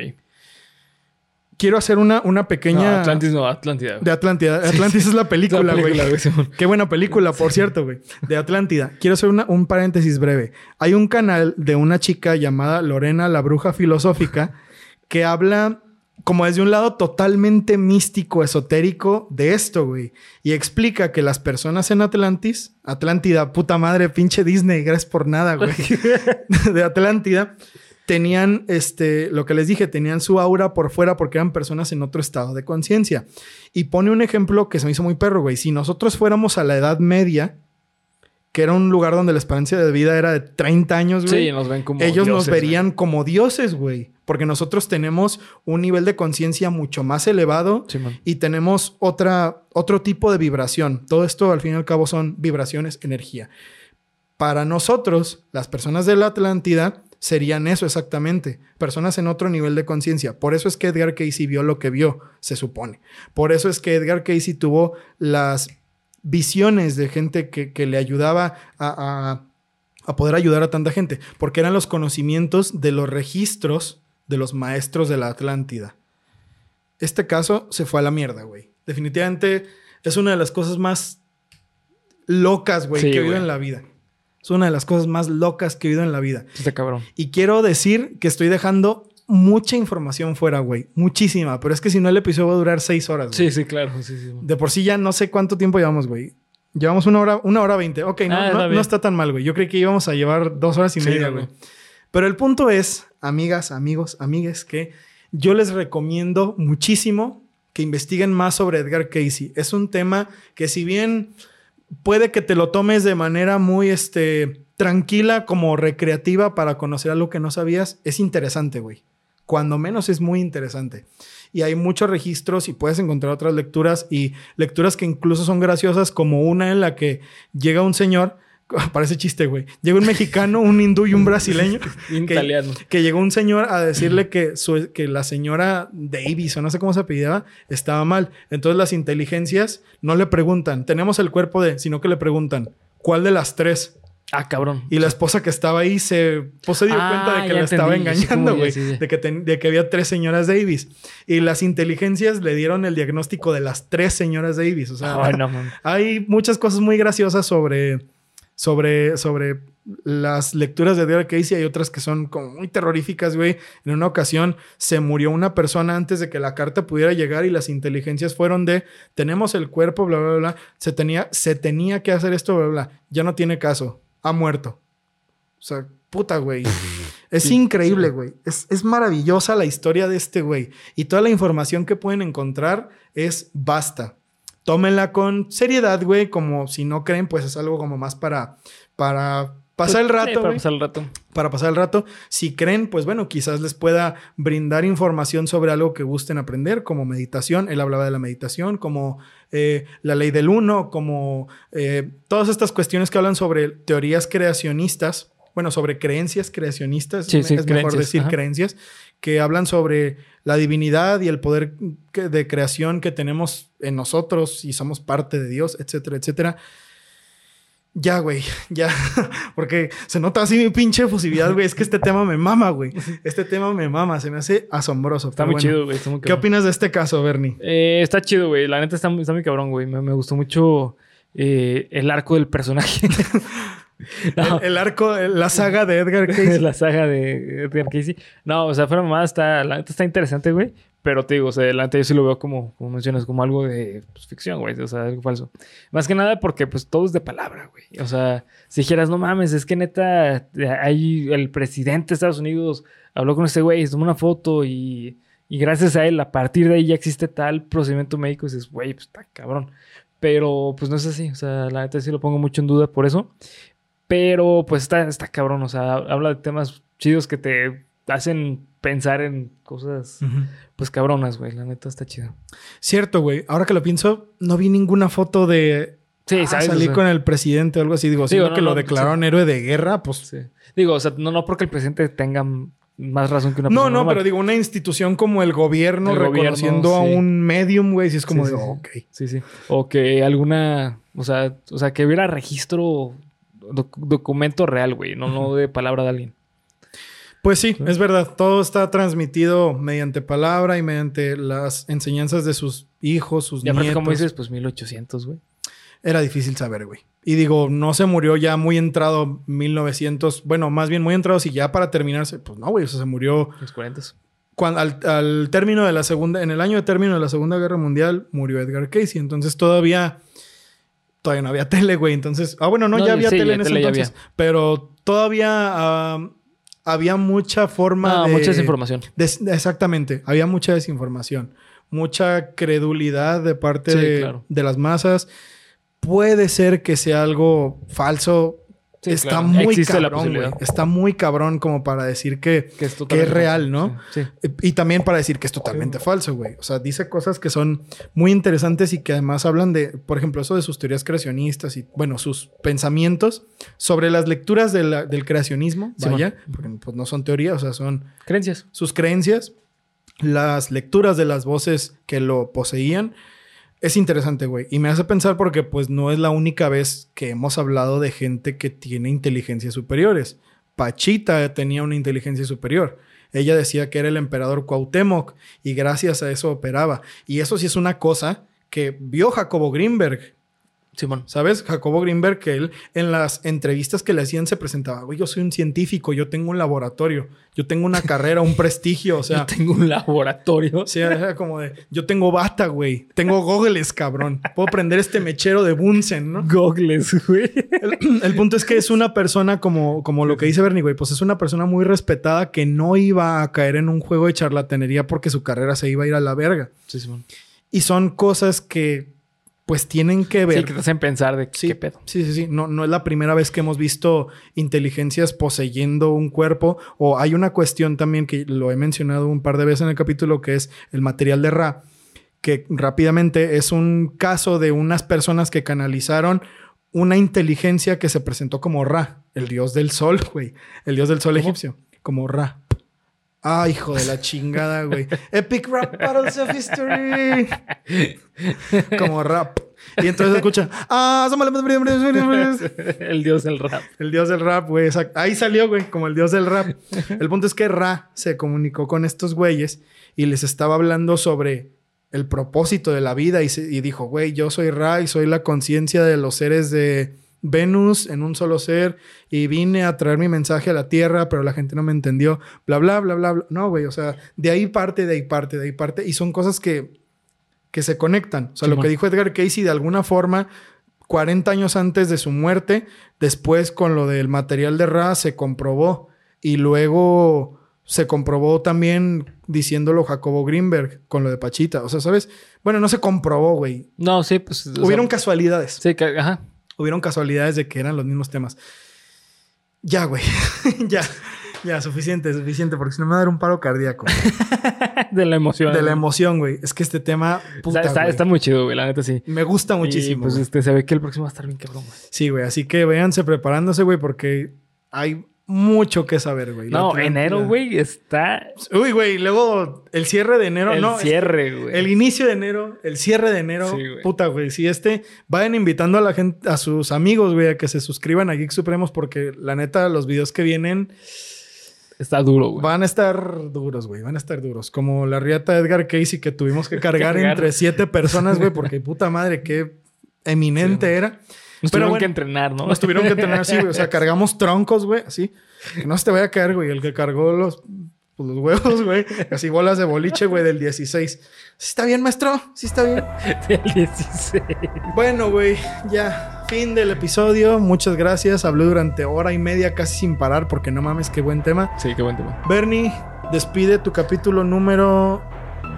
Quiero hacer una, una No, pequeña... Atlantis no, Atlántida. güey. De Atlántida. Atlantis es la película, La güey. película, güey, Simón. Qué buena película, por cierto, güey. De Atlántida. Quiero hacer una- un paréntesis breve. Hay un canal de una chica llamada Lorena la Bruja Filosófica que habla como desde un lado totalmente místico, esotérico de esto, güey. Y explica que las personas en Atlantis, Atlántida, puta madre, pinche Disney, gracias por nada, güey. de Atlántida, tenían, este, lo que les dije, tenían su aura por fuera porque eran personas en otro estado de conciencia. Y pone un ejemplo que se me hizo muy perro, güey. Si nosotros fuéramos a la Edad Media, que era un lugar donde la esperanza de vida era de 30 años, güey. Sí, nos ven como. ellos nos verían como dioses, güey. Porque nosotros tenemos un nivel de conciencia mucho más elevado y tenemos otra, otro tipo de vibración. Todo esto, al fin y al cabo, son vibraciones, energía. Para nosotros, las personas de la Atlántida, serían eso exactamente, personas en otro nivel de conciencia. Por eso es que Edgar Casey vio lo que vio, se supone. Por eso es que Edgar Casey tuvo las visiones de gente que, le ayudaba a, a poder ayudar a tanta gente, porque eran los conocimientos de los registros de los maestros de la Atlántida. Este caso se fue a la mierda, güey. Definitivamente es una de las cosas más locas, güey, que he oído en la vida. Es una de las cosas más locas que he oído en la vida. Este cabrón. Y quiero decir que estoy dejando mucha información fuera, güey. Muchísima. Pero es que si no, el episodio va a durar seis horas. Sí, sí, claro. De por sí ya no sé cuánto tiempo llevamos, güey. Llevamos una hora, una hora veinte. Ok, no, ah, no, está tan mal, güey. Yo creí que íbamos a llevar dos horas y media, güey. Pero el punto es, amigas, amigos, amigues, que yo les recomiendo muchísimo que investiguen más sobre Edgar Casey. Es un tema que si bien puede que te lo tomes de manera muy este, tranquila como recreativa para conocer algo que no sabías, es interesante, güey. Cuando menos es muy interesante y hay muchos registros y puedes encontrar otras lecturas y lecturas que incluso son graciosas como una en la que llega un señor Parece chiste, güey. Llega un mexicano, un hindú y un brasileño. que, italiano. Que llegó un señor a decirle que, que la señora Davis, o no sé cómo se apellidaba, estaba mal. Entonces las inteligencias no le preguntan, tenemos el cuerpo de, sino que le preguntan, ¿cuál de las tres? Ah, cabrón. Y la esposa que estaba ahí se, pues, se dio ah, cuenta de que la estaba engañando, güey. De, que de que había tres señoras Davis. Y las inteligencias le dieron el diagnóstico de las tres señoras Davis. O sea, hay muchas cosas muy graciosas sobre, sobre, sobre las lecturas de Edgar Casey. Hay otras que son como muy terroríficas, güey. En una ocasión se murió una persona antes de que la carta pudiera llegar y las inteligencias fueron de tenemos el cuerpo, bla, bla, bla. Se tenía, se tenía que hacer esto, bla, bla. Ya no tiene caso ha muerto. O sea, puta, güey. Es increíble, güey. Es, es, maravillosa la historia de este güey. Y toda la información que pueden encontrar es basta. Tómenla con seriedad, güey. Como si no creen, pues es algo como más para, para pasar el rato. para pasar el rato. Para pasar el rato. Si creen, pues bueno, quizás les pueda brindar información sobre algo que gusten aprender, como meditación. Él hablaba de la meditación, como eh, la ley del uno, como eh, todas estas cuestiones que hablan sobre teorías creacionistas. Bueno, sobre creencias creacionistas, es mejor decir creencias, que hablan sobre la divinidad y el poder de creación que tenemos en nosotros y somos parte de Dios, etcétera, etcétera. Ya, güey, ya. Porque se nota así mi pinche efusividad, güey. Es que este tema me mama, güey. Este tema me mama, se me hace asombroso. Está muy chido, güey. ¿Qué opinas de este caso, Bernie? Eh, está chido, güey. La neta está, muy cabrón, güey. Me, gustó mucho eh, el arco del personaje. el, arco, la saga de Edgar Casey. la saga de Edgar Casey. No, o sea, fuera mamada, está, la neta está interesante, güey. Pero te digo, o sea, adelante yo sí lo veo como, como mencionas, como algo de pues, ficción, güey. O sea, algo falso. Más que nada porque, pues, todo es de palabra, güey. O sea, si dijeras, no mames, es que neta, ahí el presidente de Estados Unidos habló con ese güey, tomó una foto y, y, gracias a él, a partir de ahí ya existe tal procedimiento médico. Y dices, güey, pues está cabrón. Pero, pues no es así. O sea, la neta sí lo pongo mucho en duda por eso. Pero, pues está, está cabrón. O sea, habla de temas chidos que te hacen pensar en cosas, pues cabronas, güey. La neta está chido. Cierto, güey. Ahora que lo pienso, no vi ninguna foto de. Sí, ah, Salí con el presidente o algo así. Digo, Digo que lo declararon héroe de guerra, pues. Digo, o sea, no, no porque el presidente tenga más razón que una persona. No, no, pero digo, una institución como el gobierno reconociendo a un medium, güey, si es como de, ok. Sí, sí. O que alguna, o sea, o sea, que hubiera registro, documento real, güey, no, no de palabra de alguien. Pues sí, es verdad. Todo está transmitido mediante palabra y mediante las enseñanzas de sus hijos, sus nietos. Y como dices, pues 1800, güey. Era difícil saber, güey. Y digo, no se murió ya muy entrado 1900. Bueno, más bien muy entrado. Si ya para terminarse, pues no, güey. O sea, se murió. Los 40. Cuando, al, término de la segunda, en el año de término de la Segunda Guerra Mundial, murió Edgar Casey. Entonces todavía, todavía no había tele, güey. Entonces, ah, bueno, no, ya había tele en ese entonces. Pero todavía ah, había mucha forma de... Mucha desinformación. exactamente, había mucha desinformación. Mucha credulidad de parte de, las masas. Puede ser que sea algo falso. Sí, está claro. muy Existe cabrón, güey. Está muy cabrón como para decir que, Que es que totalmente es real. ¿no? Sí. sí. Y también para decir que es totalmente falso, güey. O sea, dice cosas que son muy interesantes y que además hablan de, por ejemplo, eso de sus teorías creacionistas y, bueno, sus pensamientos sobre las lecturas de la- del creacionismo, Sí, vaya, porque pues, no son teorías, o sea, son Creencias. sus creencias, las lecturas de las voces que lo poseían. Es interesante, güey. Y me hace pensar porque pues no es la única vez que hemos hablado de gente que tiene inteligencias superiores. Pachita tenía una inteligencia superior. Ella decía que era el emperador Cuauhtémoc y gracias a eso operaba. Y eso sí es una cosa que vio Jacobo Greenberg. Simón. ¿Sabes? Jacobo Greenberg, que él en las entrevistas que le hacían se presentaba, güey, yo soy un científico, yo tengo un laboratorio, yo tengo una carrera, un prestigio, o sea, Yo tengo un laboratorio. Sí, era como de, yo tengo bata, güey. Tengo gogles, cabrón. Puedo prender este mechero de Bunsen, ¿no? Gogles, güey. El, el punto es que es una persona como, como lo que dice Bernie, güey. Pues es una persona muy respetada que no iba a caer en un juego de charlatanería porque su carrera se iba a ir a la verga. Sí, Simón. Y son cosas que, pues, tienen que ver. Sí, que te hacen pensar de Sí, qué pedo. Sí, sí, sí. No, no es la primera vez que hemos visto inteligencias poseyendo un cuerpo. O hay una cuestión también que lo he mencionado un par de veces en el capítulo, que es el material de Ra, que rápidamente es un caso de unas personas que canalizaron una inteligencia que se presentó como Ra, el dios del sol, güey. El dios del sol ¿Cómo? egipcio. Como Ra. Ah, hijo de la chingada, güey. Epic Rap Battles of History. Como rap. Y entonces escucha. Ah, el dios del rap. el dios del rap, güey. Ahí salió, güey, como el dios del rap. El punto es que Ra se comunicó con estos güeyes y les estaba hablando sobre el propósito de la vida y, se- y dijo, güey, yo soy Ra y soy la conciencia de los seres de Venus en un solo ser y vine a traer mi mensaje a la Tierra, pero la gente no me entendió, bla, bla, bla, bla, bla. No, güey, o sea, de ahí parte, de ahí parte, de ahí parte. Y son cosas que, que se conectan. O sea, lo que dijo Edgar Casey de alguna forma 40 años antes de su muerte, después con lo del material de Ra se comprobó y luego se comprobó también diciéndolo Jacobo Greenberg con lo de Pachita. O sea, ¿sabes? Bueno, no se comprobó, güey. No, sí, pues. sea, Hubieron casualidades. Sí, que- ajá. Hubieron casualidades de que eran los mismos temas. Ya, güey. ya. Ya, suficiente, suficiente, porque si no me va a dar un paro cardíaco. De la emoción. De la emoción, güey. Es que este tema, Está, puta, está, está muy chido, güey, la neta sí. me gusta muchísimo. Y pues güey. este, se ve que el próximo va a estar bien cabrón, güey. Sí, güey. Así que véanse preparándose, güey, porque hay mucho que saber, güey. No, enero, güey, está Uy, güey. Luego el cierre de enero, el no. cierre, güey. El inicio de enero, el cierre de enero. Sí, güey. puta, güey. Si este, vayan invitando a la gente, a sus amigos, güey, a que se suscriban a Geek Supremos, porque la neta, los videos que vienen Está duro, güey. van a estar duros, güey. Van a estar duros. Como la riata Edgar Casey que tuvimos que cargar Cargar. entre siete personas, güey, porque puta madre, qué eminente Sí. era. Nos Pero tuvieron bueno, que entrenar, ¿no? Nos tuvieron que entrenar así, güey. O sea, cargamos troncos, güey, así. Que no se te vaya a caer, güey. El que cargó los, pues, los huevos, güey. Así bolas de boliche, güey, del 16. ¿Sí está bien, maestro? Sí está bien. El 16. Bueno, güey, ya. Fin del episodio. Muchas gracias. Hablé durante hora y media casi sin parar porque no mames, qué buen tema. Sí, qué buen tema. Bernie, despide tu capítulo número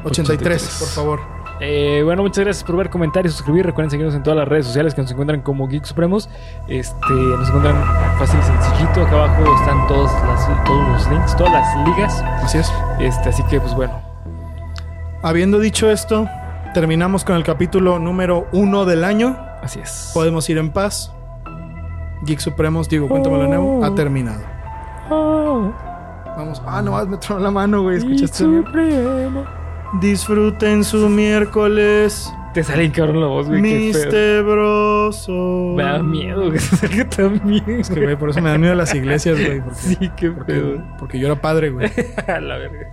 83, 83. por favor. Eh, bueno, muchas gracias por ver, comentar y suscribir. Recuerden seguirnos en todas las redes sociales que nos encuentran como Geek Supremos. Este, nos encuentran fácil y sencillito. Acá abajo están todos, las, todos los links, todas las ligas. Así es. Este, así que, pues bueno. Habiendo dicho esto, terminamos con el capítulo número 1 del año. Así es. Podemos ir en paz. Geek Supremos, digo, cuéntamelo de nuevo, ha terminado. Oh, Vamos. Ah, no, me tronó la mano, güey. Geek ¿Escuchaste? Supremo. Disfruten su miércoles. Te sale cabrón la voz, güey. Mistebroso. Me da miedo que se salga también. Es que, güey, por eso me da miedo las iglesias, güey. Porque, Sí, qué porque, pedo. porque yo era padre, güey. A la verga.